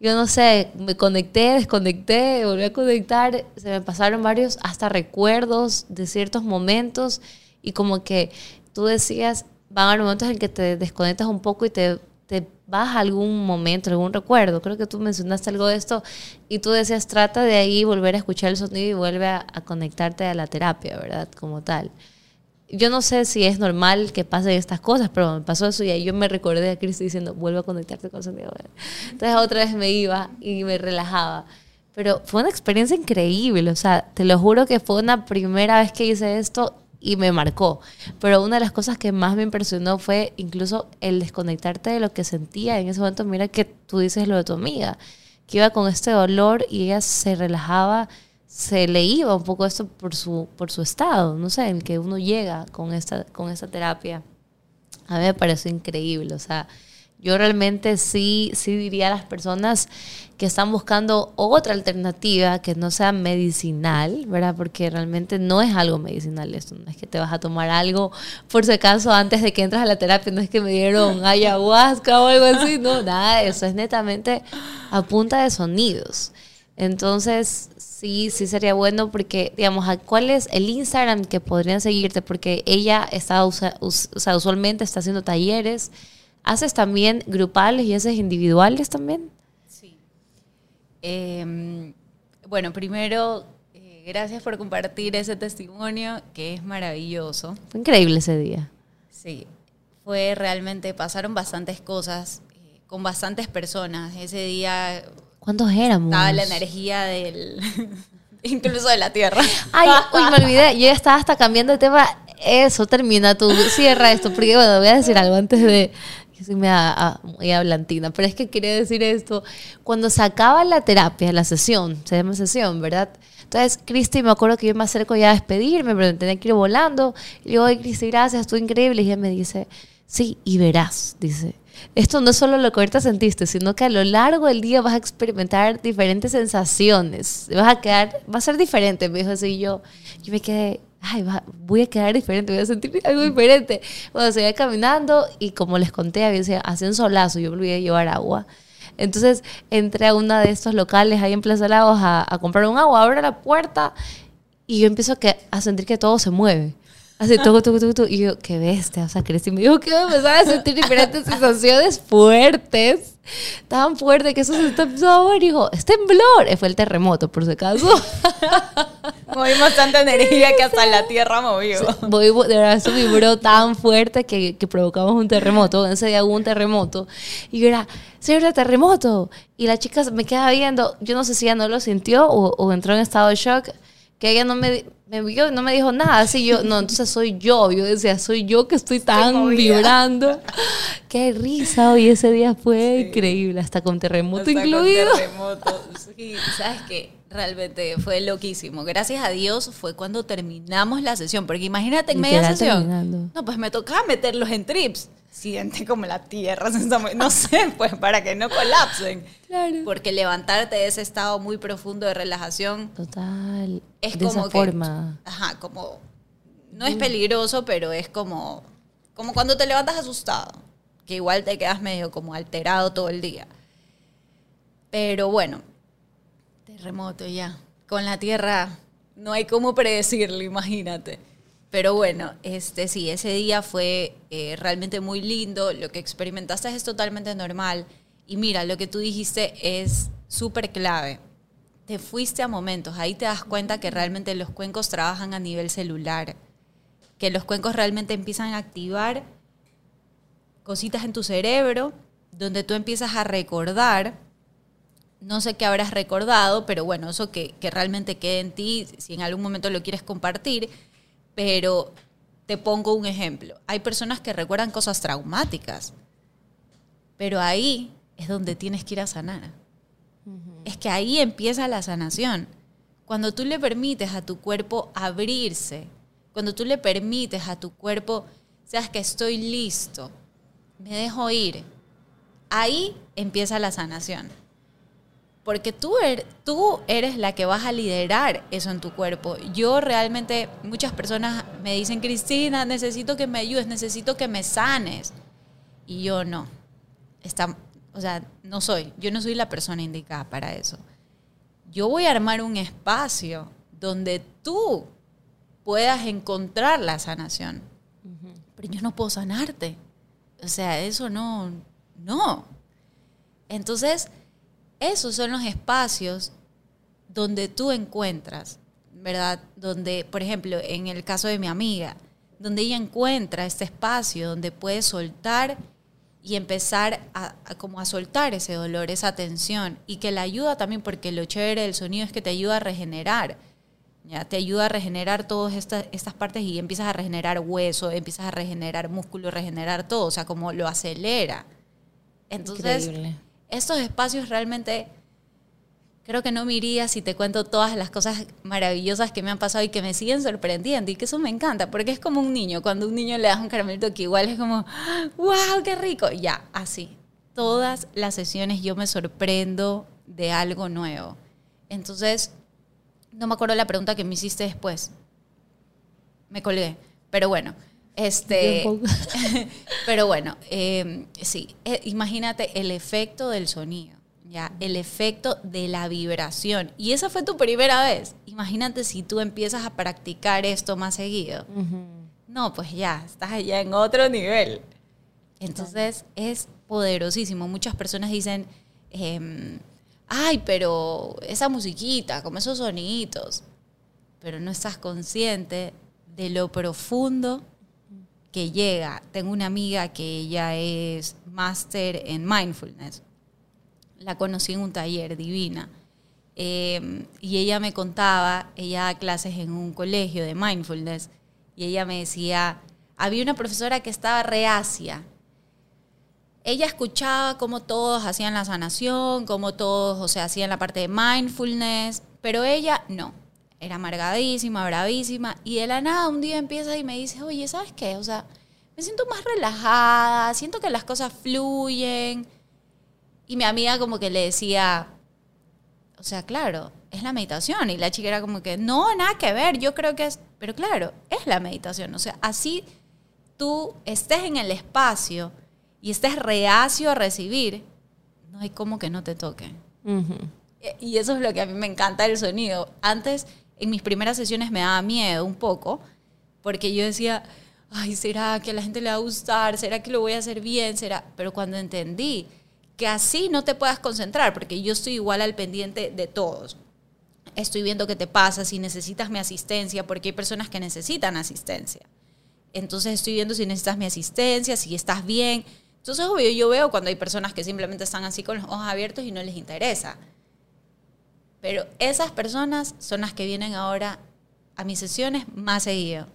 Yo no sé, me conecté, desconecté, volví a conectar, se me pasaron varios hasta recuerdos de ciertos momentos y como que tú decías, van a momentos en que te desconectas un poco y te te vas a algún momento, algún recuerdo. Creo que tú mencionaste algo de esto y tú decías, trata de ahí volver a escuchar el sonido y vuelve a, conectarte a la terapia, ¿verdad? Como tal. Yo no sé si es normal que pasen estas cosas, pero me pasó eso y ahí yo me recordé a Cristo diciendo, vuelve a conectarte con el sonido. Entonces otra vez me iba y me relajaba. Pero fue una experiencia increíble, o sea, te lo juro que fue una primera vez que hice esto y me marcó. Pero una de las cosas que más me impresionó fue incluso el desconectarte de lo que sentía en ese momento. Mira que tú dices lo de tu amiga, que iba con este dolor y ella se relajaba, se le iba un poco esto por su, por su estado, no sé, en que uno llega con esta, con esta terapia. A mí me pareció increíble, o sea, yo realmente sí, sí diría a las personas que están buscando otra alternativa que no sea medicinal, ¿verdad? Porque realmente no es algo medicinal esto, no es que te vas a tomar algo por si acaso antes de que entras a la terapia, no es que me dieron ayahuasca o algo así, no, nada de eso, es netamente a punta de sonidos. Entonces, sí, sí sería bueno porque, digamos, ¿cuál es el Instagram que podrían seguirte? Porque ella está, o sea, usualmente está haciendo talleres, ¿Haces también grupales y haces individuales también? Eh, bueno, primero, eh, gracias por compartir ese testimonio que es maravilloso. Fue increíble ese día. Sí, fue realmente, pasaron bastantes cosas eh, con bastantes personas. Ese día... ¿Cuántos éramos? Estaba la energía del... incluso de la tierra. Ay, uy, me olvidé. Yo ya estaba hasta cambiando de tema. Eso, termina tú. Cierra esto. Porque, bueno, voy a decir algo antes de, yo soy muy hablantina, pero es que quería decir esto. Cuando se acaba la terapia, la sesión, se llama sesión, ¿verdad? Entonces, Cristi, me acuerdo que yo me acerco ya a despedirme, pero tenía que ir volando. Y digo, ay, Cristi, gracias, estuvo increíble. Y ella me dice, sí, y verás, dice. Esto no es solo lo que ahorita sentiste, sino que a lo largo del día vas a experimentar diferentes sensaciones. Vas a quedar, va a ser diferente, me dijo así. Yo, yo me quedé, ay, voy a quedar diferente, voy a sentir algo diferente. Bueno, seguía caminando y como les conté, había hacía un solazo, yo me olvidé llevar agua. Entonces entré a uno de estos locales ahí en Plaza Lagos a, a comprar un agua, abro la puerta y yo empiezo a sentir que todo se mueve. Así, todo, todo, todo, todo. Y yo, qué bestia. O sea, Cristi me dijo que me empezaba a sentir diferentes sensaciones fuertes. Tan fuerte que eso se empezó a ver. Y dijo, es temblor. Fue el terremoto, por si acaso. Movimos tanta energía que hasta la tierra movió. Voy, de verdad, eso vibró tan fuerte que, que provocamos un terremoto. En ese día hubo un terremoto. Y yo era, señora, terremoto. Y la chica me queda viendo. Yo no sé si ella no lo sintió o, o entró en estado de shock. Que ella no me, me vio, no me dijo nada. Así yo, no, entonces soy yo. Yo decía, soy yo que estoy tan movida. vibrando. Qué risa. Hoy ese día fue increíble. Hasta con terremoto Hasta con incluido. terremoto. Sí, ¿sabes qué? Realmente fue loquísimo. Gracias a Dios fue cuando terminamos la sesión. Porque imagínate en media sesión. terminando. No, pues me tocaba meterlos en trips. Como la tierra. No sé, pues para que no colapsen. Claro. Porque levantarte de ese estado muy profundo de relajación Total. es de como esa que, forma. Ajá, como. No es peligroso, pero es como. Como cuando te levantas asustado. Que igual te quedas medio como alterado todo el día. Pero bueno, terremoto ya. Con la tierra no hay cómo predecirlo, imagínate. Pero bueno, este sí, ese día fue eh, realmente muy lindo. Lo que experimentaste es totalmente normal. Y mira, lo que tú dijiste es súper clave. Te fuiste a momentos. Ahí te das cuenta que realmente los cuencos trabajan a nivel celular. Que los cuencos realmente empiezan a activar cositas en tu cerebro donde tú empiezas a recordar no sé qué habrás recordado, pero bueno, eso que, que, realmente quede en ti, si en algún momento lo quieres compartir, pero te pongo un ejemplo. Hay personas que recuerdan cosas traumáticas, pero ahí es donde tienes que ir a sanar. Uh -huh. Es que ahí empieza la sanación. Cuando tú le permites a tu cuerpo abrirse, cuando tú le permites a tu cuerpo, sabes que estoy listo, me dejo ir, ahí empieza la sanación porque tú, er, tú eres la que vas a liderar eso en tu cuerpo. Yo realmente, muchas personas me dicen, Cristina, necesito que me ayudes, necesito que me sanes. Y yo no. Está, o sea, no soy, yo no soy la persona indicada para eso. Yo voy a armar un espacio donde tú puedas encontrar la sanación. Uh -huh. Pero yo no puedo sanarte. O sea, eso no, no. Entonces, esos son los espacios donde tú encuentras, ¿verdad? Donde, por ejemplo, en el caso de mi amiga, donde ella encuentra este espacio donde puede soltar y empezar a, como a soltar ese dolor, esa tensión, y que la ayuda también, porque lo chévere del sonido es que te ayuda a regenerar, ¿ya? Te ayuda a regenerar todas estas, estas partes y empiezas a regenerar hueso, empiezas a regenerar músculo, regenerar todo, o sea, como lo acelera. Entonces, estos espacios realmente creo que no me iría si te cuento todas las cosas maravillosas que me han pasado y que me siguen sorprendiendo y que eso me encanta, porque es como un niño, cuando un niño le das un caramelito que igual es como, wow, qué rico, ya, así. Todas las sesiones yo me sorprendo de algo nuevo. Entonces, no me acuerdo la pregunta que me hiciste después. Me colgué, pero bueno. Este, pero bueno, eh, sí, eh, imagínate el efecto del sonido, ya, el efecto de la vibración. Y esa fue tu primera vez. Imagínate si tú empiezas a practicar esto más seguido. Uh -huh. No, pues ya, estás allá en otro nivel. Entonces es poderosísimo. Muchas personas dicen, eh, ay, pero esa musiquita, como esos soniditos, pero no estás consciente de lo profundo que llega. Tengo una amiga que ella es máster en mindfulness. La conocí en un taller divina. Eh, y ella me contaba, ella da clases en un colegio de mindfulness, y ella me decía, había una profesora que estaba reacia. Ella escuchaba cómo todos hacían la sanación, cómo todos, o sea, hacían la parte de mindfulness, pero ella no era amargadísima, bravísima, y de la nada un día empieza y me dice, oye, ¿sabes qué? O sea, me siento más relajada, siento que las cosas fluyen. Y mi amiga como que le decía, o sea, claro, es la meditación. Y la chica era como que, no, nada que ver, yo creo que es, pero claro, es la meditación. O sea, así tú estés en el espacio y estés reacio a recibir, no hay como que no te toque. E, y eso es lo que a mí me encanta del sonido. Antes, en mis primeras sesiones me daba miedo un poco, porque yo decía, ay, ¿será que a la gente le va a gustar? ¿Será que lo voy a hacer bien? ¿Será? Pero cuando entendí que así no te puedas concentrar, porque yo estoy igual al pendiente de todos. Estoy viendo qué te pasa, si necesitas mi asistencia, porque hay personas que necesitan asistencia. Entonces estoy viendo si necesitas mi asistencia, si estás bien. Entonces, obvio, yo veo cuando hay personas que simplemente están así con los ojos abiertos y no les interesa. Pero esas personas son las que vienen ahora a mis sesiones más seguido.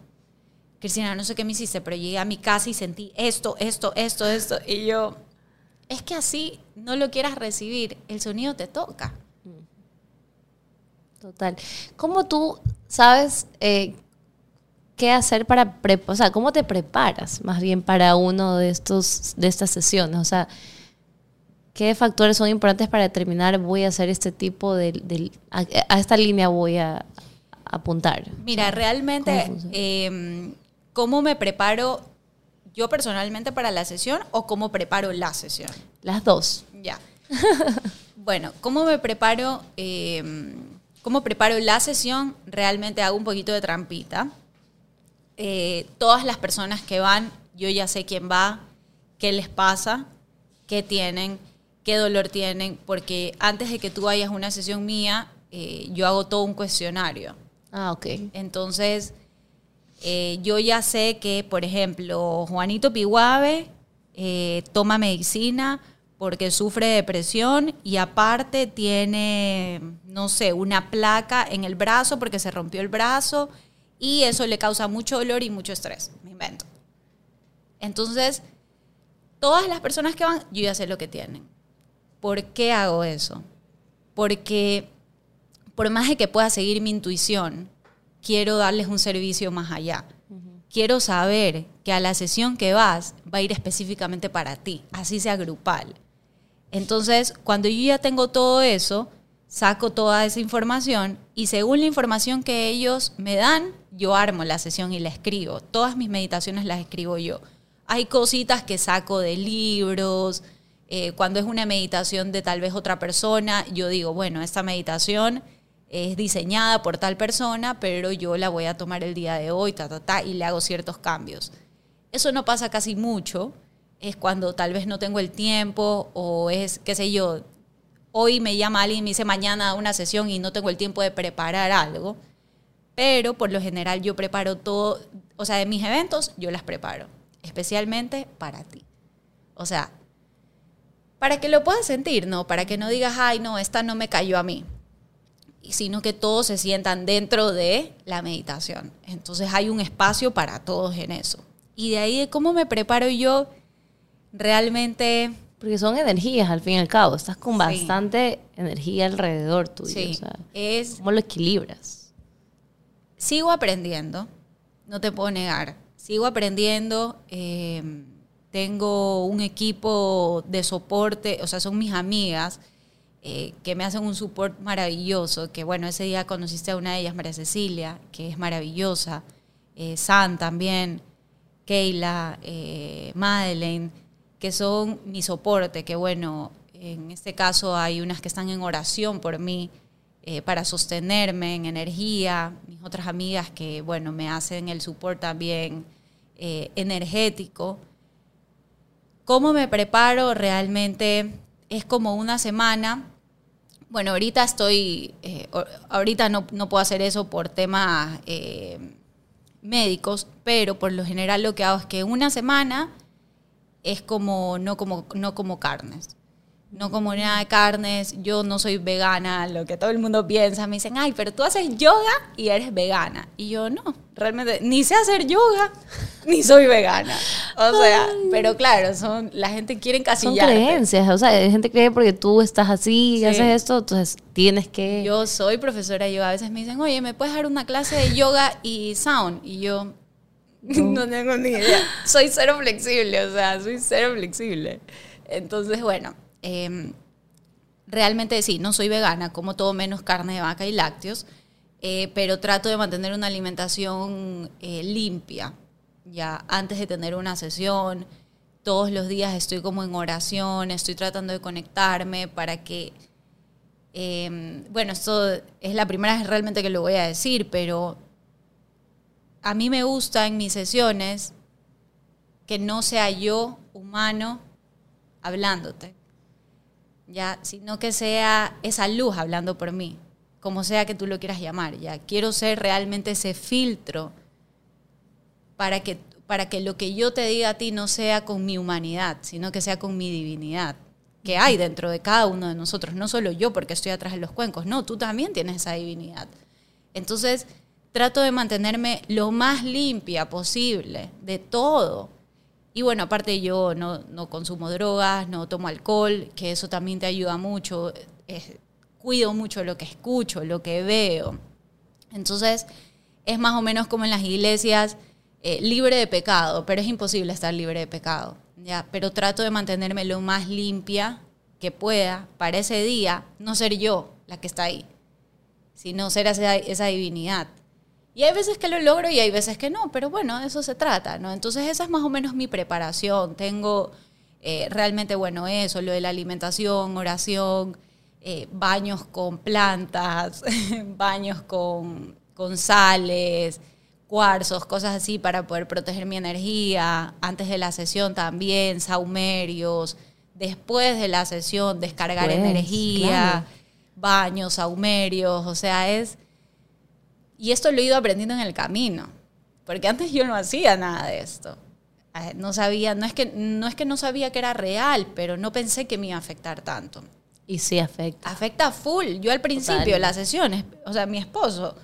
Cristina, no sé qué me hiciste, pero llegué a mi casa y sentí esto, esto, esto, esto. Y yo, es que así no lo quieras recibir, el sonido te toca. Total. ¿Cómo tú sabes eh, qué hacer para, o sea, cómo te preparas más bien para uno de, estos, de estas sesiones? O sea, ¿qué factores son importantes para determinar voy a hacer este tipo de, a, esta línea voy a, apuntar? Mira, realmente, ¿Cómo, em, ¿cómo me preparo yo personalmente para la sesión o cómo preparo la sesión? Las dos. Ya. bueno, ¿cómo me preparo? Em, ¿Cómo preparo la sesión? Realmente hago un poquito de trampita. Eh, todas las personas que van, yo ya sé quién va, qué les pasa, qué tienen, qué dolor tienen, porque antes de que tú vayas a una sesión mía, eh, yo hago todo un cuestionario. Ah, ok. Entonces, eh, yo ya sé que, por ejemplo, Juanito Piguave toma medicina porque sufre depresión y aparte tiene, no sé, una placa en el brazo porque se rompió el brazo y eso le causa mucho dolor y mucho estrés. Me invento. Entonces, todas las personas que van, yo ya sé lo que tienen. ¿Por qué hago eso? Porque por más de que pueda seguir mi intuición, quiero darles un servicio más allá. Quiero saber que a la sesión que vas va a ir específicamente para ti, así sea grupal. Entonces, cuando yo ya tengo todo eso, saco toda esa información y según la información que ellos me dan, yo armo la sesión y la escribo. Todas mis meditaciones las escribo yo. Hay cositas que saco de libros. Eh, cuando es una meditación de tal vez otra persona, yo digo, bueno, esta meditación es diseñada por tal persona, pero yo la voy a tomar el día de hoy, ta, ta, ta, y le hago ciertos cambios. Eso no pasa casi mucho. Es cuando tal vez no tengo el tiempo o es, qué sé yo, hoy me llama alguien y me dice mañana una sesión y no tengo el tiempo de preparar algo pero por lo general yo preparo todo, o sea, de mis eventos yo las preparo, especialmente para ti. O sea, para que lo puedas sentir, ¿no? Para que no digas, ay, no, esta no me cayó a mí, sino que todos se sientan dentro de la meditación. Entonces hay un espacio para todos en eso. Y de ahí de cómo me preparo yo realmente... Porque son energías al fin y al cabo, estás con bastante energía alrededor tuyo. Sí, es... ¿Cómo lo equilibras? sigo aprendiendo, no te puedo negar, sigo aprendiendo. Eh, tengo un equipo de soporte, o sea, son mis amigas eh, que me hacen un support maravilloso, que bueno, ese día conociste a una de ellas, María Cecilia, que es maravillosa, eh, San también, Keila, Madeleine, que son mi soporte, que bueno, en este caso hay unas que están en oración por mí, eh, para sostenerme en energía, mis otras amigas que, bueno, me hacen el support también eh, energético. ¿Cómo me preparo? Realmente es como una semana. Bueno, ahorita estoy, eh, ahorita no, no, puedo hacer eso por temas médicos, pero por lo general lo que hago es que una semana es como no como, no como carnes no como nada de carnes, yo no soy vegana, lo que todo el mundo piensa, me dicen, ay, pero tú haces yoga y eres vegana. Y yo no, realmente ni sé hacer yoga, ni soy vegana. O sea, pero claro, son, la gente quiere encasillar. Son creencias, o sea, la gente cree porque tú estás así y haces esto, entonces tienes que... Yo soy profesora de yoga, a veces me dicen, oye, ¿me puedes dar una clase de yoga y sound? Y yo, no, no tengo ni idea. soy cero flexible, o sea, soy cero flexible. Entonces, bueno, Em, realmente sí, no soy vegana, como todo menos carne de vaca y lácteos, eh, pero trato de mantener una alimentación eh, limpia, ya antes de tener una sesión, todos los días estoy como en oración, estoy tratando de conectarme para que, eh, bueno, esto es la primera vez realmente que lo voy a decir, pero a mí me gusta en mis sesiones que no sea yo humano hablándote, ya, sino que sea esa luz hablando por mí, como sea que tú lo quieras llamar, ya. Quiero ser realmente ese filtro para que, para que lo que yo te diga a ti no sea con mi humanidad, sino que sea con mi divinidad que hay dentro de cada uno de nosotros, no solo yo porque estoy atrás de los cuencos, no, tú también tienes esa divinidad. Entonces, trato de mantenerme lo más limpia posible de todo. Y bueno, aparte yo no, no consumo drogas, no tomo alcohol, que eso también te ayuda mucho. Cuido mucho lo que escucho, lo que veo. Entonces, es más o menos como en las iglesias, eh, libre de pecado, pero es imposible estar libre de pecado. ¿ya? Pero trato de mantenerme lo más limpia que pueda para ese día, no ser yo la que está ahí, sino ser esa, esa divinidad. Y hay veces que lo logro y hay veces que no, pero bueno, de eso se trata, ¿no? Entonces esa es más o menos mi preparación. Tengo eh, realmente, bueno, eso, lo de la alimentación, oración, eh, baños con plantas, baños con, con sales, cuarzos, cosas así para poder proteger mi energía. Antes de la sesión también, saumerios. Después de la sesión, descargar Pues, energía, claro. baños, saumerios. O sea, es. Y esto lo he ido aprendiendo en el camino. Porque antes yo no hacía nada de esto. Eh, No sabía, no es, que, no es que no sabía que era real, pero no pensé que me iba a afectar tanto. Y sí afecta. Afecta full. Yo al principio, Total. las sesiones, o sea, mi esposo,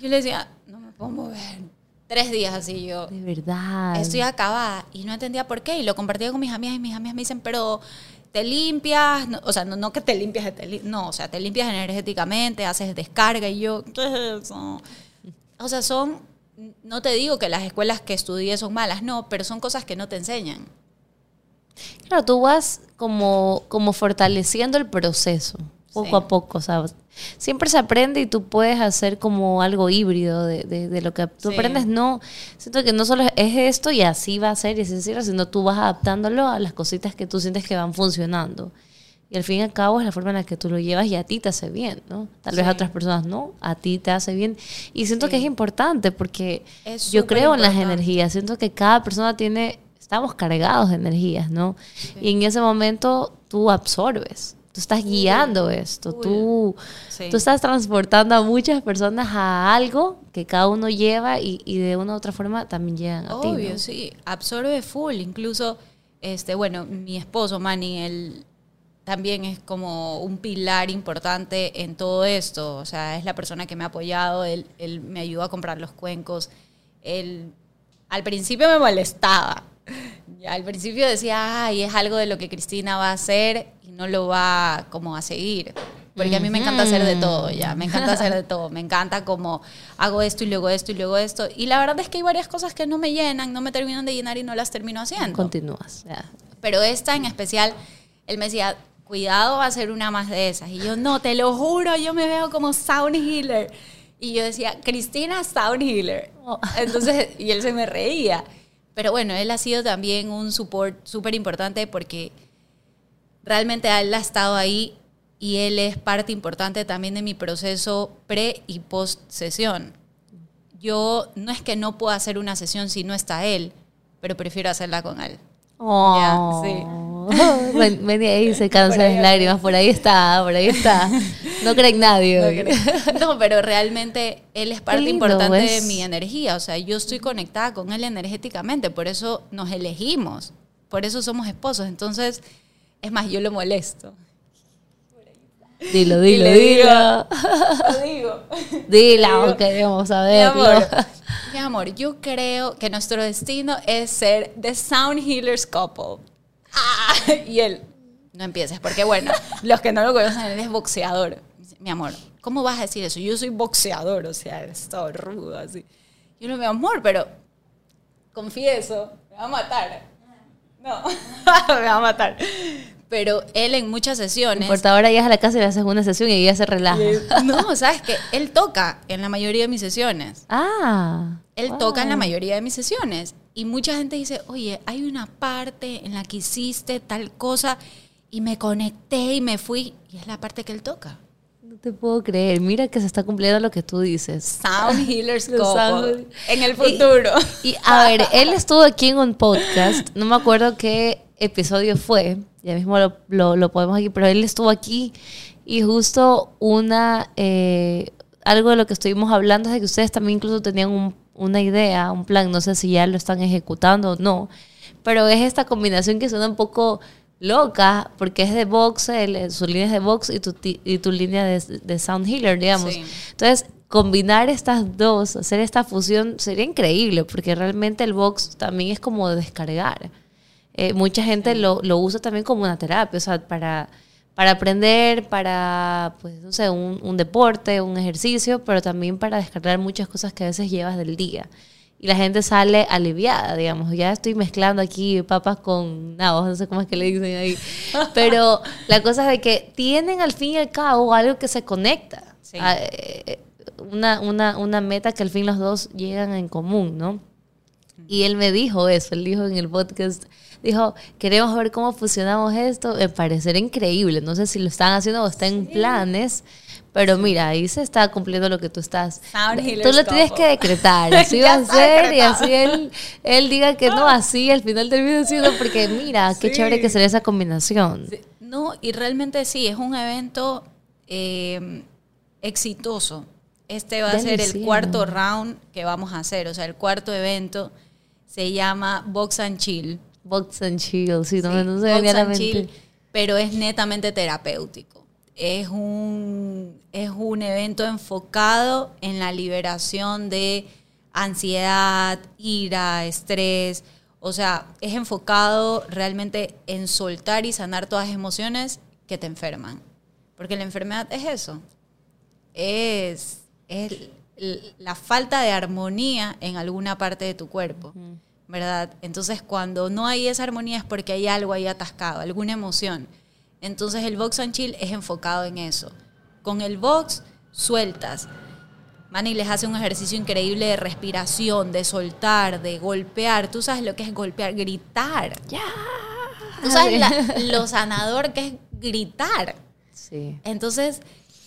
yo le decía, no me puedo mover. Tres días así yo. De verdad. Estoy acabada y no entendía por qué. Y lo compartía con mis amigas y mis amigas me dicen, pero te limpias, o sea, no, que te limpias, no, o sea, te limpias energéticamente, haces descarga y yo, ¿qué es eso? O sea, son, no te digo que las escuelas que estudié son malas, no, pero son cosas que no te enseñan. Claro, tú vas como, como fortaleciendo el proceso, poco Sí. a poco, ¿sabes? Siempre se aprende y tú puedes hacer como algo híbrido de, de- de lo que tú Sí. aprendes. No, siento que no solo es esto y así va a ser y así será, sino tú vas adaptándolo a las cositas que tú sientes que van funcionando. Y al fin y al cabo es la forma en la que tú lo llevas y a ti te hace bien, ¿no? Tal vez a otras personas no, a ti te hace bien. Y siento Sí. que es importante porque Es yo creo en las energías. Siento que cada persona tiene, estamos cargados de energías, ¿no? Y en ese momento tú absorbes, tú estás guiando esto, full. tú, Sí. tú estás transportando a muchas personas a algo que cada uno lleva y, y de una u otra forma también llegan a ti. Obvio, ¿no? sí. Absorbe full. Incluso, este, bueno, mi esposo, Manny, él también es como un pilar importante en todo esto. O sea, es la persona que me ha apoyado. Él, él me ayudó a comprar los cuencos. Él al principio me molestaba. Al principio decía, ay, es algo de lo que Cristina va a hacer y no lo va como a seguir. Porque a mí me encanta hacer de todo, ya. Me encanta hacer de todo. Me encanta como hago esto y luego esto y luego esto. Y la verdad es que hay varias cosas que no me llenan, no me terminan de llenar y no las termino haciendo. Continúas. Pero esta en especial, él me decía, cuidado va a ser una más de esas. Y yo, no, te lo juro, yo me veo como sound healer. Y yo decía, Cristina Sound Healer. Oh. Entonces, y él se me reía. Pero bueno, él ha sido también un support súper importante porque realmente él ha estado ahí y él es parte importante también de mi proceso pre y post sesión. Yo no es que no pueda hacer una sesión si no está él, pero prefiero hacerla con él. Oh. sí. Ven, ven ahí, se cansan las lágrimas. Por ahí está, por ahí está. No creen nadie. No, pero realmente él es parte lindo, importante es- de mi energía. O sea, yo estoy conectada con él energéticamente, por eso nos elegimos, por eso somos esposos. Entonces, es más, yo lo molesto. Dilo, Y dilo, le dilo. Lo digo. Dilo, digo, queremos Mi saberlo. amor, mi amor, yo creo que nuestro destino es ser The Sound Healers Couple. Ah, y él, no empieces, porque bueno, los que no lo conocen, él es boxeador. Mi amor, ¿cómo vas a decir eso? Yo soy boxeador, o sea, es todo rudo así. Yo no, mi amor, pero confieso, me va a matar. No, me va a matar. Pero él en muchas sesiones... Por ahora llegas a la casa y le haces una sesión y ella se relaja. No, sabes que él toca en la mayoría de mis sesiones. Ah. Él wow. toca en la mayoría de mis sesiones y mucha gente dice, oye, hay una parte en la que hiciste tal cosa y me conecté y me fui, y es la parte que él toca. No te puedo creer. Mira que se está cumpliendo lo que tú dices. Sound Healers sound- en el futuro. Y a ver, él estuvo aquí en un podcast, no me acuerdo qué episodio fue, ya mismo lo, lo, lo podemos aquí, pero él estuvo aquí y justo una, eh, algo de lo que estuvimos hablando es de que ustedes también incluso tenían un- una idea, un plan, no sé si ya lo están ejecutando o no, pero es esta combinación que suena un poco loca, porque es de box, él- su línea es de box y tu, y tu línea de, de sound healer, digamos. Sí. Entonces, combinar estas dos, hacer esta fusión sería increíble, porque realmente el box también es como de descargar. Eh, mucha gente lo, lo usa también como una terapia, o sea, para, para aprender, para, pues, no sé, un, un deporte, un ejercicio, pero también para descargar muchas cosas que a veces llevas del día. Y la gente sale aliviada, digamos. Ya estoy mezclando aquí papas con nabos, no sé cómo es que le dicen ahí. Pero la cosa es de que tienen al fin y al cabo algo que se conecta. Sí. a, eh, una, una, una meta que al fin los dos llegan en común, ¿no? Y él me dijo eso, él dijo en el podcast, dijo, queremos ver cómo fusionamos esto, me parecerá increíble, no sé si lo están haciendo o está en planes, pero mira, ahí se está cumpliendo lo que tú estás. Tú lo tienes que decretar, así va a ser y así él, él diga que no, así al final termina siendo, porque mira, qué Sí. chévere que sería esa combinación. Sí, No, y realmente sí, es un evento eh, exitoso. Este va a ser el cuarto round que vamos a hacer, o sea, el cuarto evento se llama Box and Chill. Box and chill, sí, no, Sí, no se Box and. Chill, pero es netamente terapéutico. Es un, es un evento enfocado en la liberación de ansiedad, ira, estrés. O sea, es enfocado realmente en soltar y sanar todas las emociones que te enferman. Porque la enfermedad es eso. Es, es la falta de armonía en alguna parte de tu cuerpo. ¿verdad? Entonces, cuando no hay esa armonía es porque hay algo ahí atascado, alguna emoción. Entonces, el box and chill es enfocado en eso. Con el box, sueltas. Manny les hace un ejercicio increíble de respiración, de soltar, de golpear. Tú sabes lo que es golpear, gritar. Ya. Tú sabes la- lo sanador que es gritar. Sí. Entonces,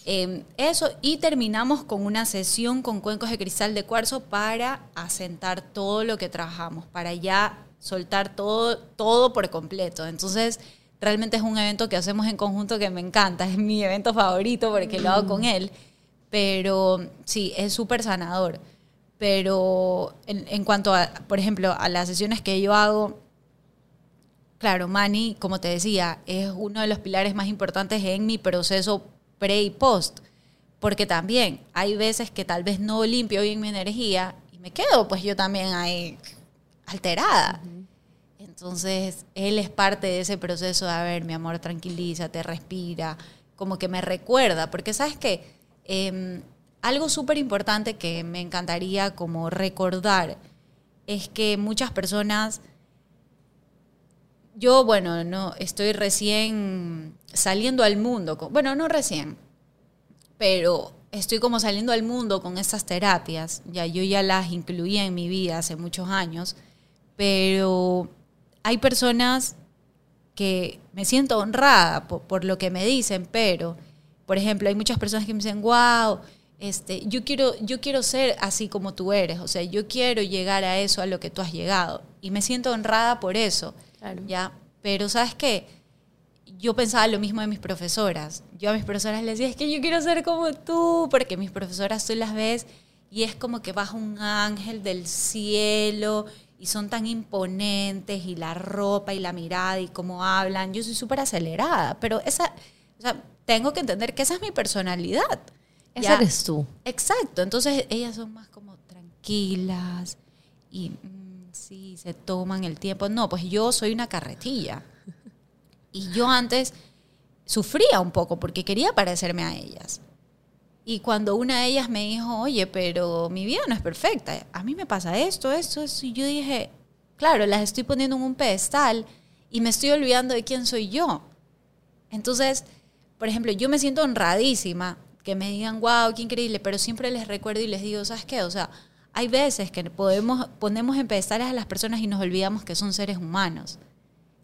eh, eso, y terminamos con una sesión con cuencos de cristal de cuarzo para asentar todo lo que trabajamos, para ya soltar todo, todo por completo. Entonces, realmente es un evento que hacemos en conjunto que me encanta, es mi evento favorito porque lo hago con él, pero sí, es súper sanador. Pero en, en cuanto a, por ejemplo, a las sesiones que yo hago, Claro, Manny, como te decía, es uno de los pilares más importantes en mi proceso pre y post, porque también hay veces que tal vez no limpio bien mi energía y me quedo pues yo también ahí alterada. Entonces, él es parte de ese proceso de, a ver, mi amor, tranquilízate, respira, como que me recuerda, porque sabes que algo súper importante que me encantaría como recordar es que muchas personas yo, bueno, no, estoy recién saliendo al mundo. con- bueno, no recién, pero estoy como saliendo al mundo con estas terapias. Ya yo ya las incluía en mi vida hace muchos años, pero hay personas que me siento honrada por, por lo que me dicen, pero, por ejemplo, hay muchas personas que me dicen, wow, este, yo, quiero, yo quiero ser así como tú eres, o sea, yo quiero llegar a eso, a lo que tú has llegado, y me siento honrada por eso. Claro. ¿ya? Pero ¿sabes qué? Yo pensaba lo mismo de mis profesoras. Yo a mis profesoras les decía, es que yo quiero ser como tú, porque mis profesoras tú las ves y es como que baja un ángel del cielo y son tan imponentes y la ropa y la mirada y cómo hablan. Yo soy súper acelerada, pero esa, o sea, tengo que entender que esa es mi personalidad. Esa ¿ya? eres tú. Exacto, entonces ellas son más como tranquilas y mm, sí, se toman el tiempo. No, pues yo soy una carretilla. Y yo antes sufría un poco porque quería parecerme a ellas. Y cuando una de ellas me dijo, oye, pero mi vida no es perfecta, a mí me pasa esto, esto, esto, y yo dije, claro, las estoy poniendo en un pedestal y me estoy olvidando de quién soy yo. Entonces, por ejemplo, yo me siento honradísima que me digan, wow, qué increíble, pero siempre les recuerdo y les digo, ¿sabes qué? O sea, Hay veces que podemos, ponemos en pedestales a las personas y nos olvidamos que son seres humanos.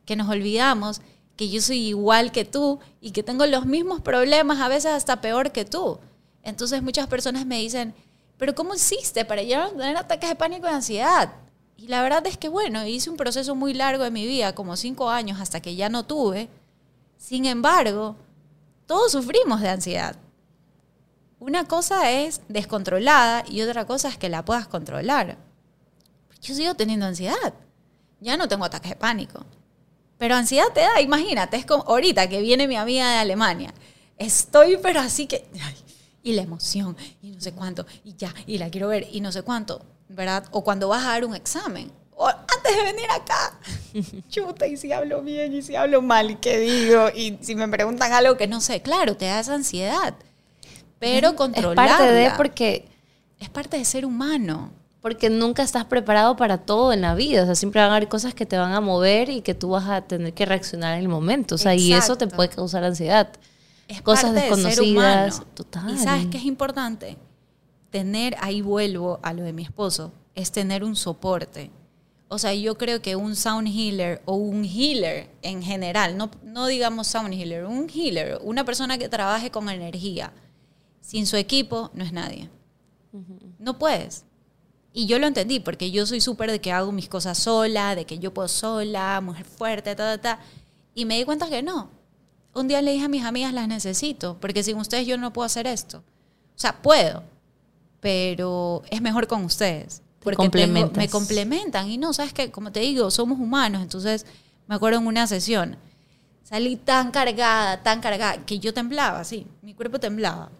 Que nos olvidamos que yo soy igual que tú y que tengo los mismos problemas, a veces hasta peor que tú. Entonces muchas personas me dicen, pero ¿cómo hiciste para llegar a tener ataques de pánico y ansiedad? Y la verdad es que, bueno, hice un proceso muy largo de mi vida, como cinco años, hasta que ya no tuve. Sin embargo, todos sufrimos de ansiedad. Una cosa es descontrolada y otra cosa es que la puedas controlar. Yo sigo teniendo ansiedad. Ya no tengo ataques de pánico. Pero ansiedad te da, imagínate, es como ahorita que viene mi amiga de Alemania. Estoy, pero así que. y la emoción, y no sé cuánto, y ya, y la quiero ver, y no sé cuánto, ¿verdad? O cuando vas a dar un examen, o antes de venir acá, chuta, y si hablo bien, y si hablo mal, y qué digo, y si me preguntan algo que no sé, claro, te da esa ansiedad pero controlarla. Es parte de porque... Es parte de ser humano. Porque nunca estás preparado para todo en la vida. O sea, siempre van a haber cosas que te van a mover y que tú vas a tener que reaccionar en el momento. O sea, y eso te puede causar ansiedad. Es cosas desconocidas. Total. Y sabes que es importante tener, ahí vuelvo a lo de mi esposo, es tener un soporte. O sea, yo creo que un sound healer o un healer en general, no, no digamos sound healer, un healer, una persona que trabaje con energía, sin su equipo no es nadie. No puedes. Y yo lo entendí, porque yo soy súper de que hago mis cosas sola, de que yo puedo sola, mujer fuerte, ta, ta, ta. Y me di cuenta que no. Un día le dije a mis amigas, las necesito, porque sin ustedes yo no puedo hacer esto. O sea, puedo, pero es mejor con ustedes. Porque me complementan. Y no, sabes que, como te digo, somos humanos. Entonces, me acuerdo en una sesión, salí tan cargada, tan cargada, que yo temblaba, sí, mi cuerpo temblaba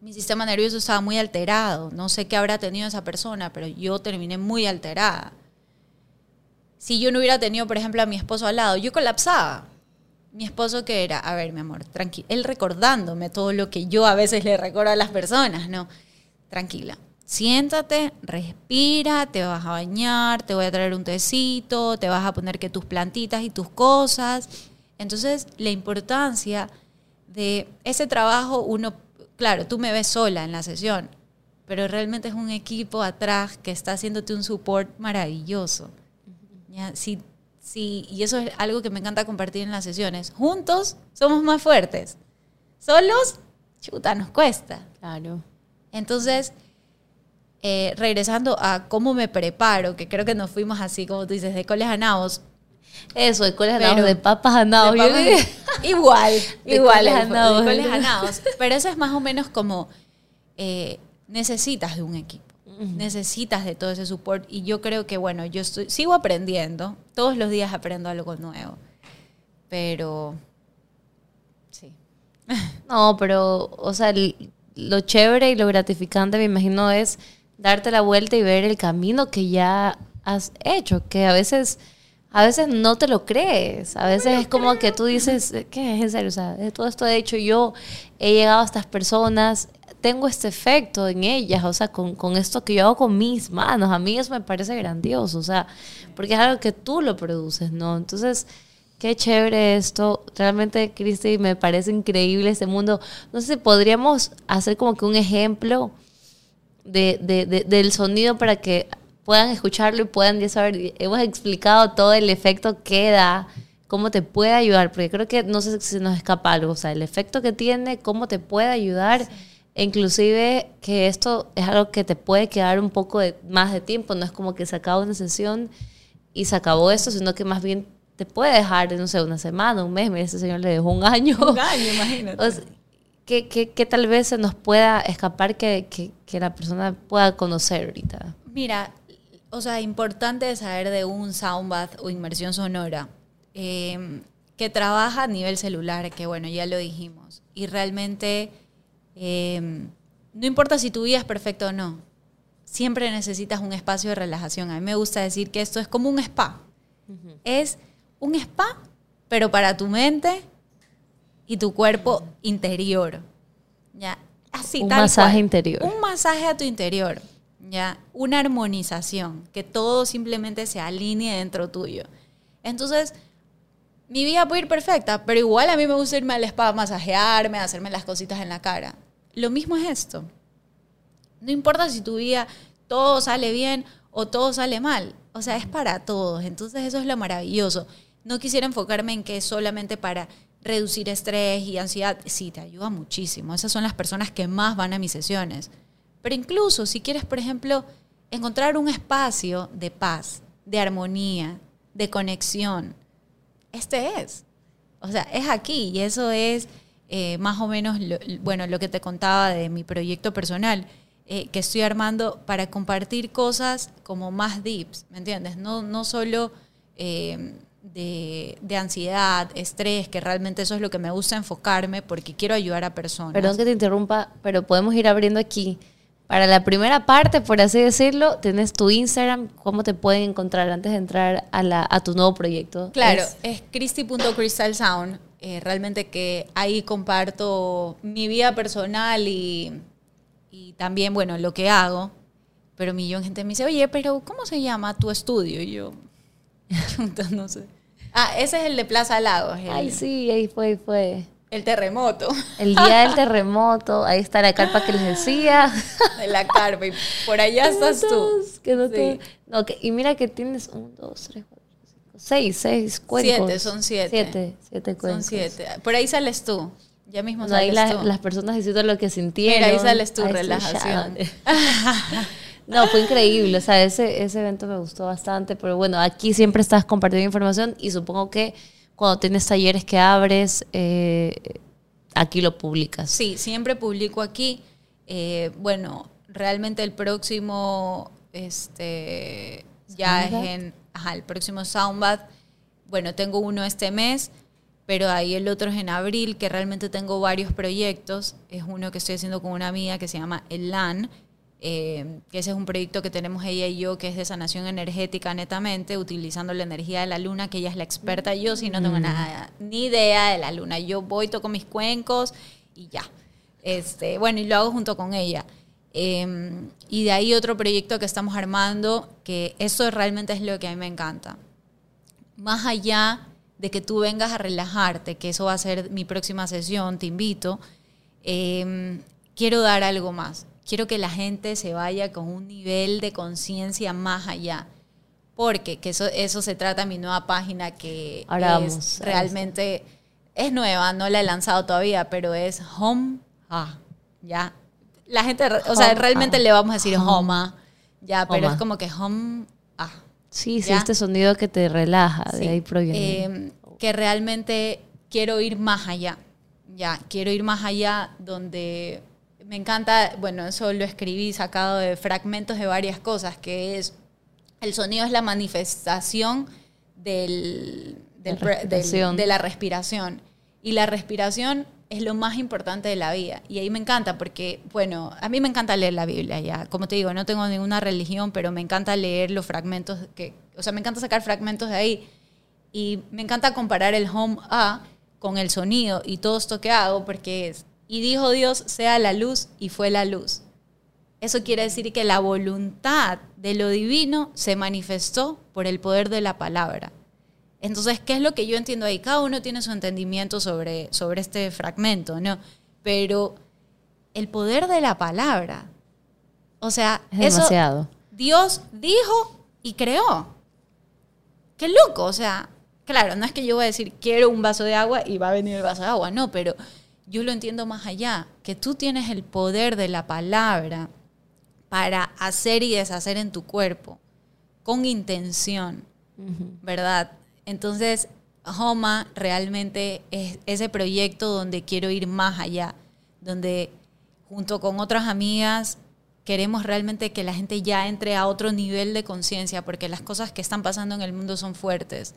mi sistema nervioso estaba muy alterado. No sé qué habrá tenido esa persona, pero yo terminé muy alterada. Si yo no hubiera tenido, por ejemplo, a mi esposo al lado, yo colapsaba. Mi esposo que era, a ver, mi amor, tranquilo, él recordándome todo lo que yo a veces le recuerdo a las personas, ¿no? Tranquila, siéntate, respira, te vas a bañar, te voy a traer un tecito, te vas a poner que tus plantitas y tus cosas. Entonces, la importancia de ese trabajo uno claro, tú me ves sola en la sesión, pero realmente es un equipo atrás que está haciéndote un support maravilloso. Sí, sí, y eso es algo que me encanta compartir en las sesiones. Juntos somos más fuertes. Solos, chuta, nos cuesta. Claro. Entonces, eh, regresando a cómo me preparo, que creo que nos fuimos así, como tú dices, de coles a nabos. Eso, de coles a de papas a igual, igual, de, Pero eso es más o menos como eh, necesitas de un equipo. Necesitas de todo ese support. Y yo creo que, bueno, yo estoy, sigo aprendiendo. Todos los días aprendo algo nuevo. Pero, sí. No, pero, o sea, lo chévere y lo gratificante, me imagino, es darte la vuelta y ver el camino que ya has hecho. Que a veces a veces no te lo crees. A veces es como que tú dices, ¿qué es en serio? O sea, todo esto he hecho yo, he llegado a estas personas, tengo este efecto en ellas, o sea, con, con, esto que yo hago con mis manos. A mí eso me parece grandioso, o sea, porque es algo que tú lo produces, ¿no? Entonces, qué chévere esto. Realmente, Cristi, me parece increíble este mundo. No sé si podríamos hacer como que un ejemplo de, de, de, del sonido para que puedan escucharlo y puedan ya saber, hemos explicado todo el efecto que da, cómo te puede ayudar, porque creo que no sé si se nos escapa algo, o sea, el efecto que tiene, cómo te puede ayudar, e inclusive que esto es algo que te puede quedar un poco de, más de tiempo, no es como que se acaba una sesión y se acabó esto, sino que más bien te puede dejar, no sé, una semana, un mes, mira, ese señor le dejó un año. Un año, imagínate. que, que, tal vez se nos pueda escapar que, que, que la persona pueda conocer ahorita? Mira, o sea, importante saber de un soundbath o inmersión sonora em, que trabaja a nivel celular, que bueno, ya lo dijimos. Y realmente, em, no importa si tu vida es perfecta o no, siempre necesitas un espacio de relajación. A mí me gusta decir que esto es como un spa. Es un spa, pero para tu mente y tu cuerpo interior. ¿Ya? Así, un masaje interior. Un masaje a tu interior. ¿Ya? Una armonización, que todo simplemente se alinee dentro tuyo. Entonces, mi vida puede ir perfecta, pero igual a mí me gusta irme al spa, masajearme, hacerme las cositas en la cara. Lo mismo es esto. No importa si tu vida, todo sale bien o todo sale mal. O sea, es para todos. Entonces eso es lo maravilloso. No quisiera enfocarme en que es solamente para reducir estrés y ansiedad. Sí, te ayuda muchísimo. Esas son las personas que más van a mis sesiones. Pero incluso si quieres, por ejemplo, encontrar un espacio de paz, de armonía, de conexión, este es. O sea, es aquí y eso es eh, más o menos, lo, bueno, lo que te contaba de mi proyecto personal, eh, que estoy armando para compartir cosas como más deeps, ¿me entiendes? No, no solo eh, de, de, ansiedad, estrés, que realmente eso es lo que me gusta enfocarme porque quiero ayudar a personas. Perdón que te interrumpa, pero podemos ir abriendo aquí. Para la primera parte, por así decirlo, tienes tu Instagram. ¿Cómo te pueden encontrar antes de entrar a, la, a tu nuevo proyecto? Claro, es, es sound eh, realmente que ahí comparto mi vida personal y, y, también, bueno, lo que hago. Pero millón de gente me dice, oye, pero ¿cómo se llama tu estudio? Y yo, no sé. Ah, ese es el de Plaza Lagos. Ay, sí, ahí fue, ahí fue. El terremoto. El día del terremoto, ahí está la carpa que les decía. La carpa, y por allá estás tú. Que no sí. y mira que tienes un, dos, tres, cuatro, cinco, seis, seis cuencos. Siete, son siete. Siete, siete cuencos. Son siete. Por ahí sales tú. Ya mismo no, sales ahí tú. las personas diciendo lo que sintieron. Mira, ahí sales tú, relajación. No, fue increíble. O sea, ese, ese evento me gustó bastante. Pero bueno, aquí siempre estás compartiendo información y supongo que cuando tienes talleres que abres, eh, aquí lo publicas. Sí, siempre publico aquí. Eh, bueno, realmente el próximo, este, ya es en, ajá, el próximo Soundbath. Bueno, tengo uno este mes, pero ahí el otro es en abril, que realmente tengo varios proyectos. Es uno que estoy haciendo con una amiga que se llama El LAN, eh, que ese es un proyecto que tenemos ella y yo, que es de sanación energética netamente, utilizando la energía de la luna, que ella es la experta, yo sí no tengo Mm. nada, ni idea de la luna. Yo voy, toco mis cuencos y ya. Este, bueno, y lo hago junto con ella. Eh, y de ahí otro proyecto que estamos armando, que eso realmente es lo que a mí me encanta. Más allá de que tú vengas a relajarte, que eso va a ser mi próxima sesión, te invito, eh, quiero dar algo más quiero que la gente se vaya con un nivel de conciencia más allá. Porque que eso, eso se trata mi nueva página que Ahora es vamos realmente, es nueva, no la he lanzado todavía, pero es Home Ah, ya. La gente, o sea, Home, realmente ah. le vamos a decir Home. Homa, ya, pero Homa. es como que Home Ah. Sí, sí, ¿Ya? este sonido que te relaja, Sí. de ahí proviene. Eh, que realmente quiero ir más allá. Ya, quiero ir más allá donde me encanta, bueno, eso lo escribí sacado de fragmentos de varias cosas, que es el sonido es la manifestación del, del La bre- del- respiración. de la respiración. Y la respiración es lo más importante de la vida. Y ahí me encanta porque, bueno, a mí me encanta leer la Biblia ya. Como te digo, no tengo ninguna religión, pero me encanta leer los fragmentos que, o sea, me encanta sacar fragmentos de ahí. Y me encanta comparar el home a con el sonido y todo esto que hago porque es, y dijo Dios, sea la luz y fue la luz. Eso quiere decir que la voluntad de lo divino se manifestó por el poder de la palabra. Entonces, ¿qué es lo que yo entiendo ahí? Cada uno tiene su entendimiento sobre, sobre este fragmento, ¿no? Pero el poder de la palabra, o sea, es eso demasiado. Dios dijo y creó. Qué loco, o sea, claro, no es que yo voy a decir quiero un vaso de agua y va a venir el vaso de agua, no, pero yo lo entiendo más allá, que tú tienes el poder de la palabra para hacer y deshacer en tu cuerpo con intención, ¿verdad? Entonces, Homa realmente es ese proyecto donde quiero ir más allá, donde junto con otras amigas queremos realmente que la gente ya entre a otro nivel de conciencia, porque las cosas que están pasando en el mundo son fuertes.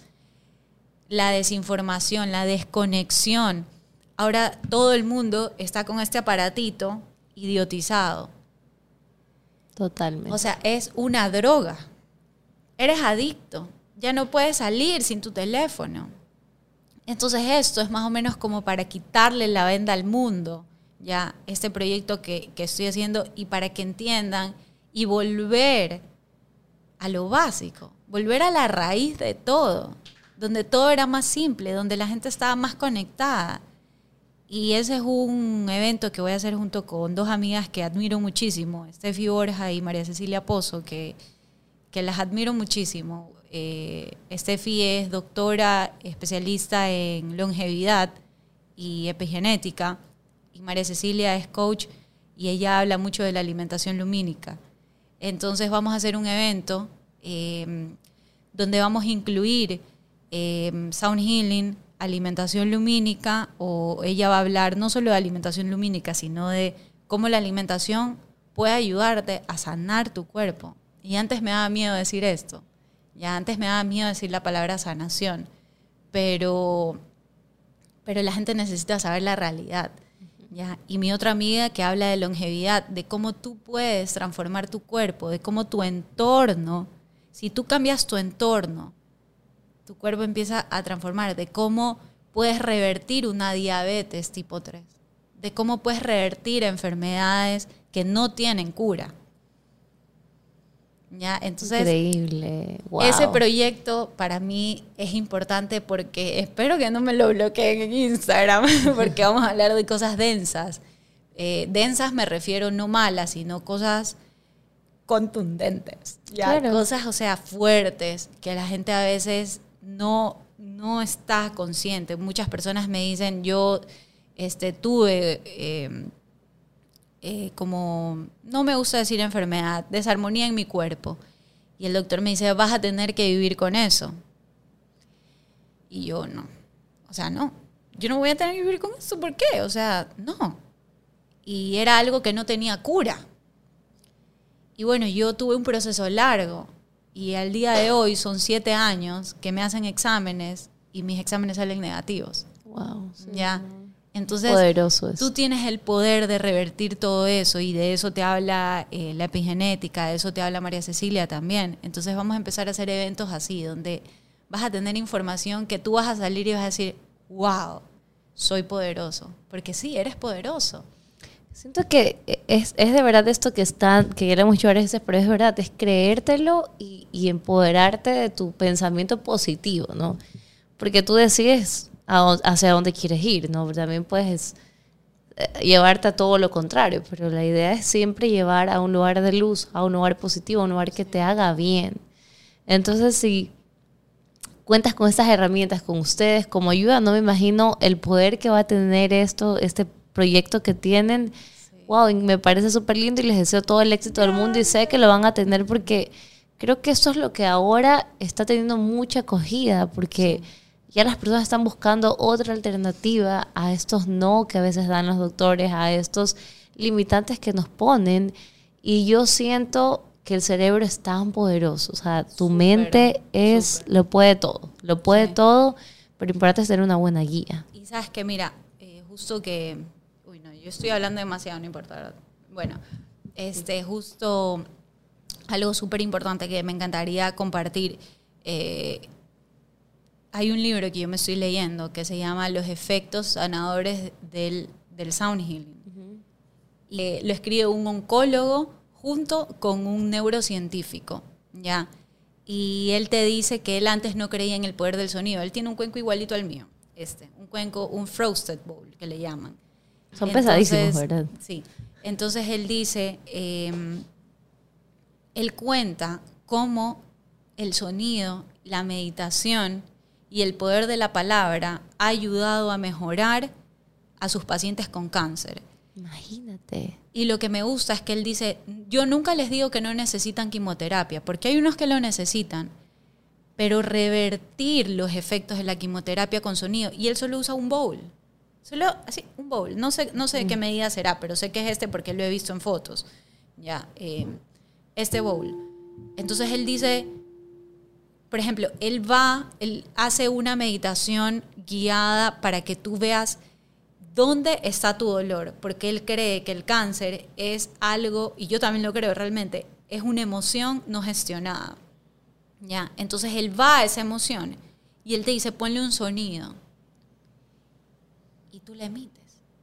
La desinformación, la desconexión. Ahora todo el mundo está con este aparatito idiotizado. Totalmente. O sea, es una droga. Eres adicto. Ya no puedes salir sin tu teléfono. Entonces esto es más o menos como para quitarle la venda al mundo, ya, este proyecto que, que estoy haciendo y para que entiendan y volver a lo básico, volver a la raíz de todo, donde todo era más simple, donde la gente estaba más conectada. Y ese es un evento que voy a hacer junto con dos amigas que admiro muchísimo, Steffi Borja y María Cecilia Pozo, que, que las admiro muchísimo. Eh, Steffi es doctora especialista en longevidad y epigenética y María Cecilia es coach y ella habla mucho de la alimentación lumínica. Entonces vamos a hacer un evento eh, donde vamos a incluir eh, sound healing, alimentación lumínica, o ella va a hablar no solo de alimentación lumínica, sino de cómo la alimentación puede ayudarte a sanar tu cuerpo. Y antes me daba miedo decir esto, ya antes me daba miedo decir la palabra sanación, pero, pero la gente necesita saber la realidad. ¿ya? Y mi otra amiga que habla de longevidad, de cómo tú puedes transformar tu cuerpo, de cómo tu entorno, si tú cambias tu entorno, tu cuerpo empieza a transformar, de cómo puedes revertir una diabetes tipo 3, de cómo puedes revertir enfermedades que no tienen cura. ¿Ya? Entonces, Increíble. ese proyecto para mí es importante porque espero que no me lo bloqueen en Instagram, porque vamos a hablar de cosas densas. Eh, densas me refiero no malas, sino cosas contundentes. ¿ya? Cosas, o sea, fuertes, que la gente a veces no, no está consciente. Muchas personas me dicen, yo este, tuve eh, eh, como, no me gusta decir enfermedad, desarmonía en mi cuerpo. Y el doctor me dice, vas a tener que vivir con eso. Y yo no. O sea, no. Yo no voy a tener que vivir con eso. ¿Por qué? O sea, no. Y era algo que no tenía cura. Y bueno, yo tuve un proceso largo y al día de hoy son siete años que me hacen exámenes y mis exámenes salen negativos. Wow. Ya. Entonces, Poderoso tú tienes el poder de revertir todo eso y de eso te habla eh, la epigenética, de eso te habla María Cecilia también. Entonces vamos a empezar a hacer eventos así, donde vas a tener información que tú vas a salir y vas a decir, wow, soy poderoso. Porque sí, eres poderoso. Siento que es, es, de verdad esto que están, que queremos llevar veces, pero es verdad, es creértelo y, y, empoderarte de tu pensamiento positivo, ¿no? Porque tú decides hacia dónde quieres ir, ¿no? También puedes eh, llevarte a todo lo contrario, pero la idea es siempre llevar a un lugar de luz, a un lugar positivo, a un lugar que te haga bien. Entonces, si cuentas con estas herramientas con ustedes como ayuda, no me imagino el poder que va a tener esto, este proyecto que tienen. Wow, me parece súper lindo y les deseo todo el éxito del mundo y sé que lo van a tener porque creo que esto es lo que ahora está teniendo mucha acogida porque ya las personas están buscando otra alternativa a estos no que a veces dan los doctores, a estos limitantes que nos ponen y yo siento que el cerebro es tan poderoso, o sea, tu mente es, lo puede todo, lo puede todo, pero importante es tener una buena guía. Y sabes que, mira, eh, justo que yo estoy hablando demasiado, no importa. Bueno, este, justo algo súper importante que me encantaría compartir. Eh, hay un libro que yo me estoy leyendo que se llama Los efectos sanadores del, del sound healing. lo escribe un oncólogo junto con un neurocientífico, ¿ya? Y él te dice que él antes no creía en el poder del sonido. Él tiene un cuenco igualito al mío, este, un cuenco, un frosted bowl, que le llaman. Son pesadísimos, ¿verdad? Sí. Entonces él dice, em, él cuenta cómo el sonido, la meditación y el poder de la palabra ha ayudado a mejorar a sus pacientes con cáncer. Imagínate. Y lo que me gusta es que él dice, yo nunca les digo que no necesitan quimioterapia, porque hay unos que lo necesitan, pero revertir los efectos de la quimioterapia con sonido, y él solo usa un bowl. Solo así, un bowl. No sé, no sé de qué mm. medida será, pero sé que es este porque lo he visto en fotos. Ya, eh, este bowl. Entonces él dice, por ejemplo, él va, él hace una meditación guiada para que tú veas dónde está tu dolor, porque él cree que el cáncer es algo, y yo también lo creo realmente, es una emoción no gestionada. ¿Ya? Entonces él va a esa emoción y él te dice, ponle un sonido tú le emites.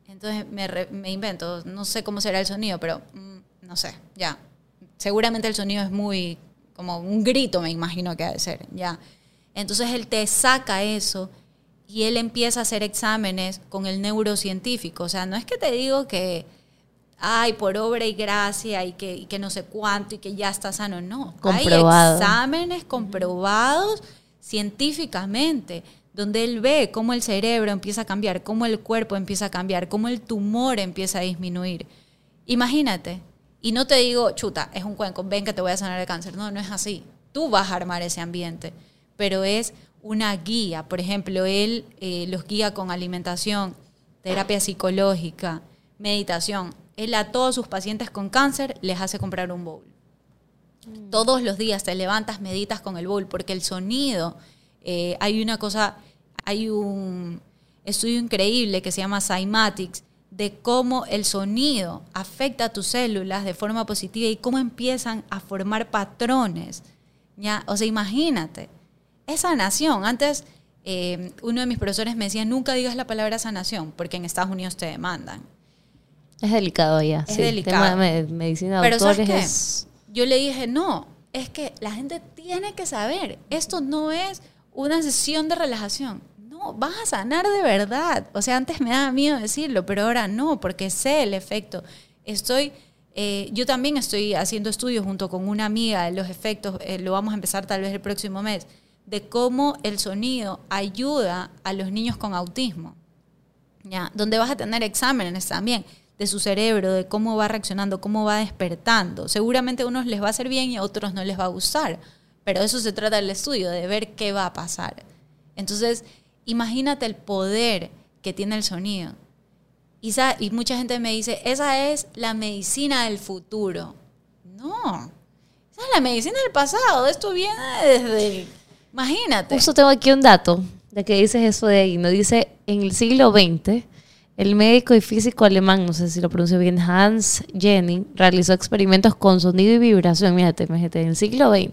Entonces me, me invento, no sé cómo será el sonido, pero mm, no sé, ya. Seguramente el sonido es muy, como un grito me imagino que ha de ser, ya. Entonces él te saca eso y él empieza a hacer exámenes con el neurocientífico. O sea, no es que te digo que, ay, por obra y gracia y que, y que no sé cuánto y que ya está sano. No, Comprobado. hay exámenes comprobados científicamente donde él ve cómo el cerebro empieza a cambiar, cómo el cuerpo empieza a cambiar, cómo el tumor empieza a disminuir. Imagínate, y no te digo, chuta, es un cuenco, ven que te voy a sanar el cáncer. No, no es así. Tú vas a armar ese ambiente, pero es una guía. Por ejemplo, él eh, los guía con alimentación, terapia psicológica, meditación. Él a todos sus pacientes con cáncer les hace comprar un bowl. Todos los días te levantas, meditas con el bowl, porque el sonido, eh, hay una cosa, hay un estudio increíble que se llama Cymatics, de cómo el sonido afecta a tus células de forma positiva y cómo empiezan a formar patrones. ¿ya? O sea, imagínate, es sanación. Antes, eh, uno de mis profesores me decía, nunca digas la palabra sanación, porque en Estados Unidos te demandan. Es delicado ya. Es sí. delicado. De me- medicina de Pero ¿sabes qué? es- Yo le dije, no, es que la gente tiene que saber, esto no es una sesión de relajación. Vas a sanar de verdad. O sea, antes me daba miedo decirlo, pero ahora no, porque sé el efecto. Estoy, eh, yo también estoy haciendo estudios junto con una amiga de los efectos, eh, lo vamos a empezar tal vez el próximo mes, de cómo el sonido ayuda a los niños con autismo. ¿ya? Donde vas a tener exámenes también de su cerebro, de cómo va reaccionando, cómo va despertando. Seguramente a unos les va a hacer bien y a otros no les va a gustar, pero de eso se trata el estudio, de ver qué va a pasar. Entonces, imagínate el poder que tiene el sonido. Y, mucha gente me dice, esa es la medicina del futuro. No, esa es la medicina del pasado, esto viene desde... Imagínate. Justo tengo aquí un dato de que dices eso de ahí. Nos dice, en el siglo XX, el médico y físico alemán, no sé si lo pronuncio bien, Hans Jenning, realizó experimentos con sonido y vibración, fíjate, en el siglo XX,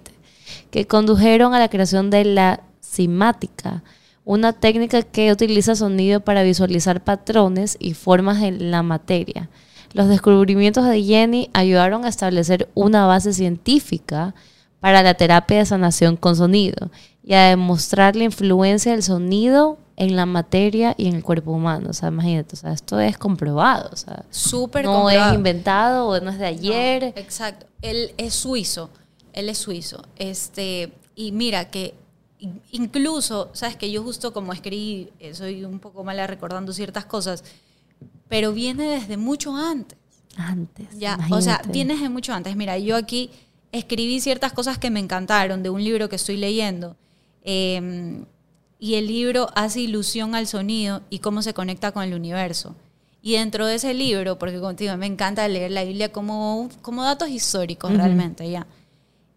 que condujeron a la creación de la cimática, una técnica que utiliza sonido para visualizar patrones y formas en la materia. Los descubrimientos de Jenny ayudaron a establecer una base científica para la terapia de sanación con sonido y a demostrar la influencia del sonido en la materia y en el cuerpo humano. O sea, imagínate, o sea, esto es comprobado. O sea, Súper no comprobado. es inventado o no es de No, ayer. exacto. Él es suizo. Él es suizo. Este, y mira que incluso, sabes que yo justo como escribí, eh, soy un poco mala recordando ciertas cosas, pero viene desde mucho antes. Antes. Ya, o sea, imagínate. viene desde mucho antes. Mira, yo aquí escribí ciertas cosas que me encantaron de un libro que estoy leyendo. eh, y el libro hace ilusión al sonido y cómo se conecta con el universo. Y dentro de ese libro, porque contigo me encanta leer la Biblia como, como datos históricos realmente, ya.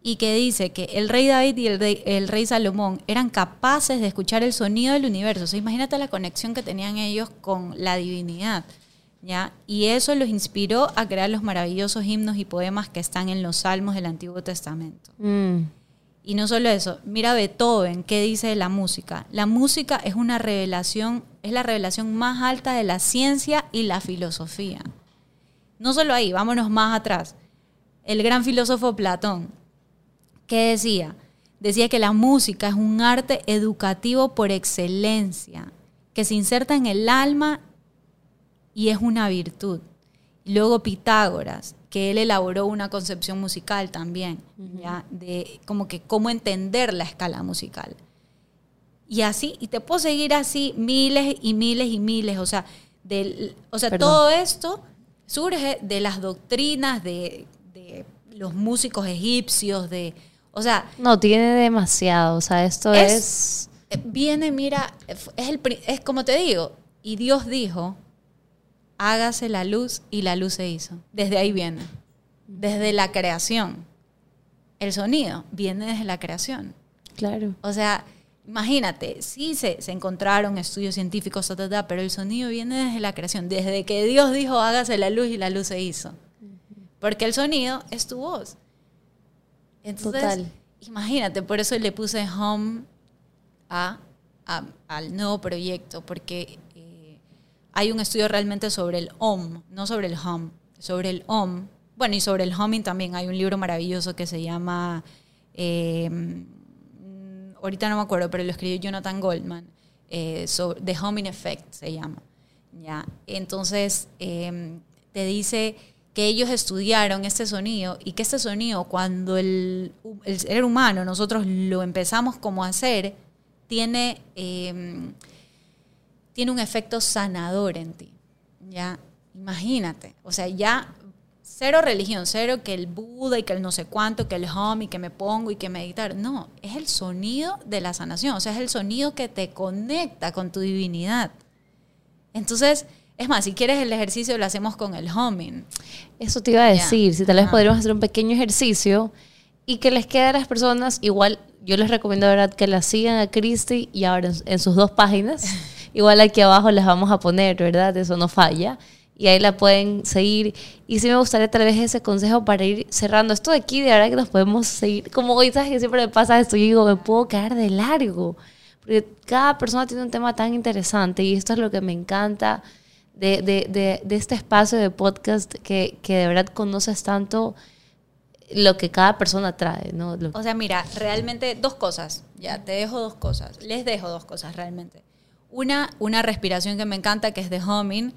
Y que dice que el rey David y el rey, el rey Salomón eran capaces de escuchar el sonido del universo. O sea, imagínate la conexión que tenían ellos con la divinidad. ¿ya? Y eso los inspiró a crear los maravillosos himnos y poemas que están en los salmos del Antiguo Testamento. Mm, Y no solo eso, mira Beethoven, ¿qué dice de la música? La música es una revelación, es la revelación más alta de la ciencia y la filosofía. No solo ahí, vámonos más atrás. El gran filósofo Platón, ¿qué decía? Decía que la música es un arte educativo por excelencia, que se inserta en el alma y es una virtud. Luego Pitágoras, que él elaboró una concepción musical también, ¿ya? de como que cómo entender la escala musical. Y así, y te puedo seguir así miles y miles y miles, o sea, del, o sea Perdón. todo esto surge de las doctrinas de, de los músicos egipcios, de, o sea, No, tiene demasiado. O sea, esto Es- es... eh, viene, mira, es, el, es como te digo, y Dios dijo, hágase la luz y la luz se hizo. Desde ahí viene, desde la creación. El sonido viene desde la creación. Claro. O sea, imagínate, sí se, se encontraron estudios científicos, ta, ta, ta, pero el sonido viene desde la creación, desde que Dios dijo, hágase la luz y la luz se hizo. Porque el sonido es tu voz. Entonces, Total. imagínate, por eso le puse home a, a- al nuevo proyecto, porque eh, hay un estudio realmente sobre el om, no sobre el hum, sobre el om. Bueno, y sobre el humming también hay un libro maravilloso que se llama, eh, mm, ahorita no me acuerdo, pero lo escribió Jonathan Goldman, eh, sobre, The Homing Effect se llama. ¿ya? Entonces, eh, te dice que ellos estudiaron este sonido y que este sonido, cuando el, ser humano, nosotros lo empezamos como a hacer, tiene, eh, tiene un efecto sanador en ti. ¿ya? Imagínate, o sea, ya cero religión, cero que el Buda y que el no sé cuánto, que el home y que me pongo y que meditar. No, es el sonido de la sanación, o sea, es el sonido que te conecta con tu divinidad. Entonces, es más, si quieres el ejercicio lo hacemos con el homing. Eso te iba a decir, si tal vez podríamos hacer un pequeño ejercicio y que les quede a las personas, igual yo les recomiendo verdad que la sigan a Cristi y ahora en sus dos páginas, igual aquí abajo les vamos a poner, ¿verdad? Eso no falla y ahí la pueden seguir. Y sí me gustaría tal vez ese consejo para ir cerrando esto de aquí, de verdad que nos podemos seguir. Como hoy, ¿sabes que siempre me pasa esto? Yo digo, me puedo quedar de largo. Porque cada persona tiene un tema tan interesante y esto es lo que me encanta de, de, de, este espacio de podcast que, que, de verdad conoces tanto lo que cada persona trae, ¿no? O sea, mira, realmente dos cosas. Ya, te dejo dos cosas. Les dejo dos cosas realmente. Una, una respiración que me encanta, que es de humming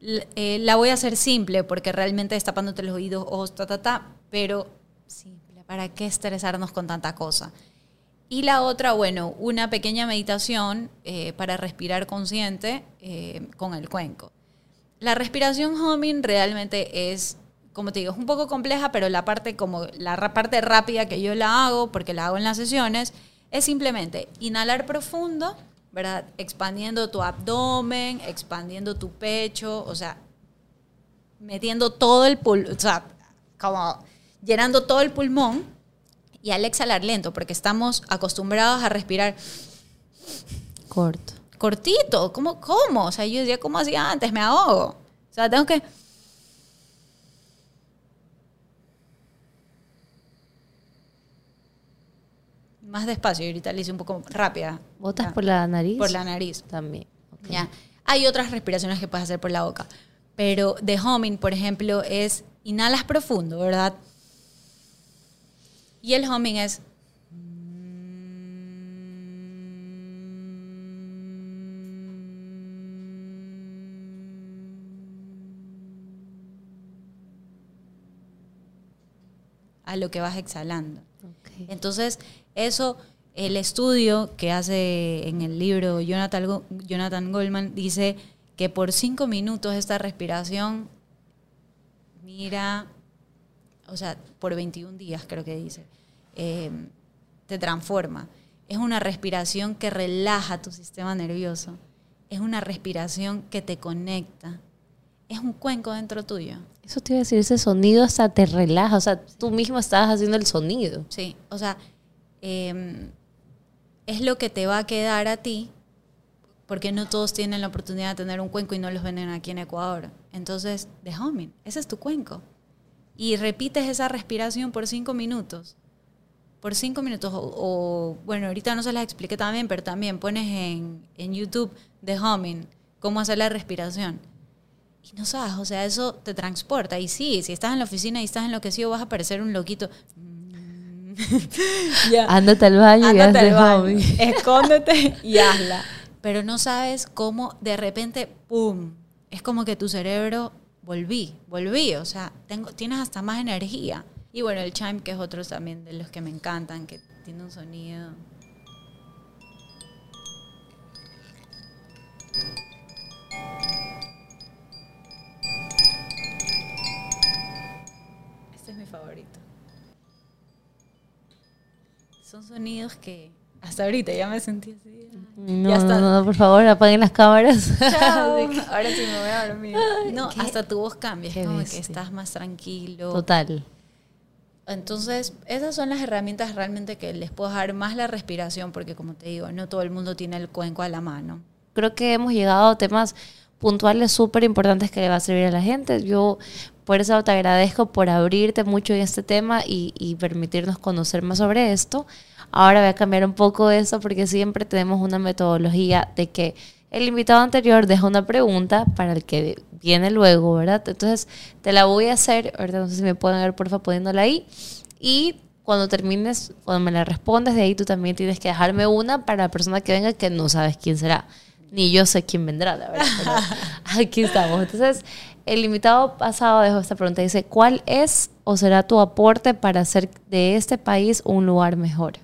eh, la voy a hacer simple porque realmente destapándote los oídos, ojos, ta, ta, ta, pero simple. ¿Para qué estresarnos con tanta cosa? Y la otra, bueno, una pequeña meditación eh, para respirar consciente eh, con el cuenco. La respiración humming realmente es, como te digo, es un poco compleja, pero la parte como la parte rápida que yo la hago, porque la hago en las sesiones, es simplemente inhalar profundo ¿verdad? Expandiendo tu abdomen, expandiendo tu pecho, o sea, metiendo todo el pulmón, o sea, como llenando todo el pulmón y al exhalar lento, porque estamos acostumbrados a respirar corto. Cortito, ¿cómo? ¿Cómo? O sea, yo decía, ¿cómo hacía antes? Me ahogo. O sea, tengo que... Más despacio, y ahorita le hice un poco rápida. ¿Botas por la nariz? Por la nariz. También. Ya. Hay otras respiraciones que puedes hacer por la boca. Pero de humming, por ejemplo, es inhalas profundo, ¿verdad? Y el humming es... a lo que vas exhalando. Okay. Entonces, eso, el estudio que hace en el libro Jonathan, Jonathan Goldman dice que por cinco minutos esta respiración, mira, o sea, por 21 días creo que dice, eh, te transforma. Es una respiración que relaja tu sistema nervioso. Es una respiración que te conecta. Es un cuenco dentro tuyo. Eso te iba a decir, ese sonido hasta te relaja. O sea, tú mismo estás haciendo el sonido. Sí, o sea, eh, es lo que te va a quedar a ti, porque no todos tienen la oportunidad de tener un cuenco y no los venden aquí en Ecuador. Entonces, de homing, ese es tu cuenco. Y repites esa respiración por cinco minutos. Por cinco minutos. O, bueno, ahorita no se las expliqué también, pero también pones en, en YouTube de homing cómo hacer la respiración. Y no sabes, o sea, eso te transporta. Y sí, si estás en la oficina y estás enloquecido, vas a parecer un loquito. Ándate al baño y al baño. Escóndete y hazla. Pero no sabes cómo de repente, ¡pum! Es como que tu cerebro volví, volví. O sea, tengo, tienes hasta más energía. Y bueno, el chime, que es otro también de los que me encantan, que tiene un sonido. Este es mi favorito. Son sonidos que hasta ahorita ya me sentí así. No, ya no, no, por favor, apaguen las cámaras. Chao. Ahora sí me voy a dormir. No, ¿Qué? hasta tu voz cambia, es como que estás más tranquilo. Total. Entonces, esas son las herramientas realmente que les puedo dar más la respiración, porque como te digo, no todo el mundo tiene el cuenco a la mano. Creo que hemos llegado a temas puntuales súper importantes que le va a servir a la gente. Yo por eso te agradezco por abrirte mucho en este tema y, permitirnos conocer más sobre esto. Ahora voy a cambiar un poco eso porque siempre tenemos una metodología de que el invitado anterior deja una pregunta para el que viene luego, ¿verdad? Entonces te la voy a hacer, ahorita no sé si me pueden ver, porfa, poniéndola ahí. Y cuando termines, cuando me la respondes, de ahí tú también tienes que dejarme una para la persona que venga que no sabes quién será. Ni yo sé quién vendrá, la verdad. Pero aquí estamos. Entonces, el invitado pasado dejó esta pregunta. Dice, ¿cuál es o será tu aporte para hacer de este país un lugar mejor?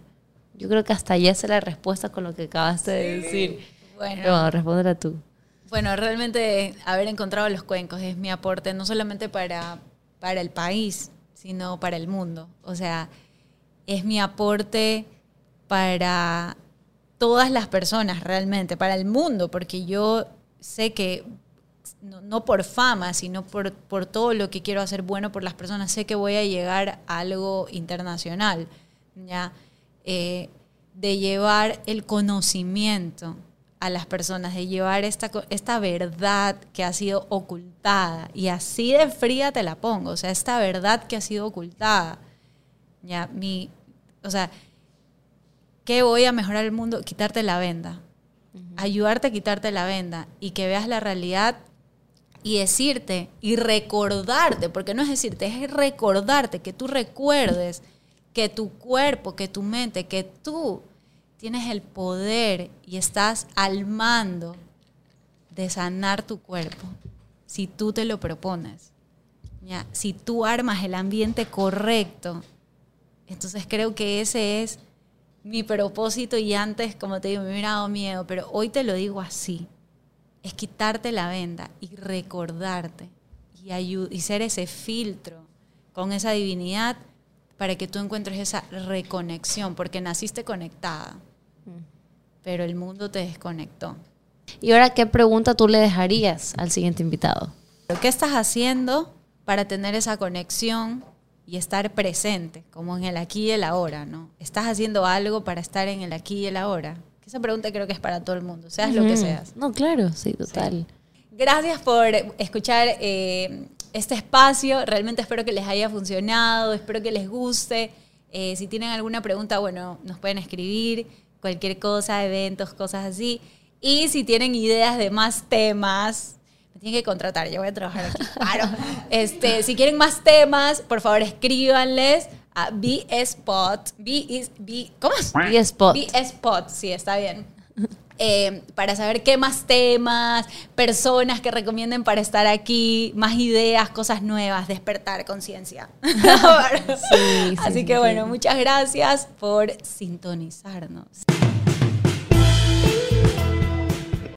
Yo creo que hasta ya sé la respuesta con lo que acabaste de decir. Bueno, bueno, respóndela tú. Bueno, realmente haber encontrado los cuencos es mi aporte, no solamente para, para el país, sino para el mundo. O sea, es mi aporte para todas las personas realmente, para el mundo, porque yo sé que no, por fama, sino por, por todo lo que quiero hacer bueno por las personas, sé que voy a llegar a algo internacional, ¿ya? Eh, de llevar el conocimiento a las personas, de llevar esta, esta verdad que ha sido ocultada. Y así de fría te la pongo, o sea, esta verdad que ha sido ocultada. Ya, mi, o sea, ¿qué voy a mejorar el mundo? Quitarte la venda. Ayudarte a quitarte la venda y que veas la realidad y decirte y recordarte, porque no es decirte, es recordarte, que tú recuerdes que tu cuerpo, que tu mente, que tú tienes el poder y estás al mando de sanar tu cuerpo si tú te lo propones. ¿ya? Si tú armas el ambiente correcto, entonces creo que ese es mi propósito y antes, como te digo, me hubiera dado miedo, pero hoy te lo digo así. Es quitarte la venda y recordarte y, y ser ese filtro con esa divinidad para que tú encuentres esa reconexión, porque naciste conectada, pero el mundo te desconectó. Y ahora, ¿qué pregunta tú le dejarías al siguiente invitado? ¿Qué estás haciendo para tener esa conexión y estar presente, como en el aquí y el ahora, ¿no? ¿Estás haciendo algo para estar en el aquí y el ahora? Esa pregunta creo que es para todo el mundo, seas lo que seas. No, claro, sí, total. Gracias por escuchar eh, este espacio. Realmente espero que les haya funcionado, espero que les guste. Eh, si tienen alguna pregunta, bueno, nos pueden escribir, cualquier cosa, eventos, cosas así. Y si tienen ideas de más temas, tienen que contratar, yo voy a trabajar aquí. Claro. Este, si quieren más temas, por favor escríbanles a B-Spot. B is, B, ¿Cómo es? B-Spot. B-Spot, sí, está bien. Eh, para saber qué más temas, personas que recomienden para estar aquí, más ideas, cosas nuevas, despertar conciencia. Sí, sí, Así sí, que sí. bueno, muchas gracias por sintonizarnos.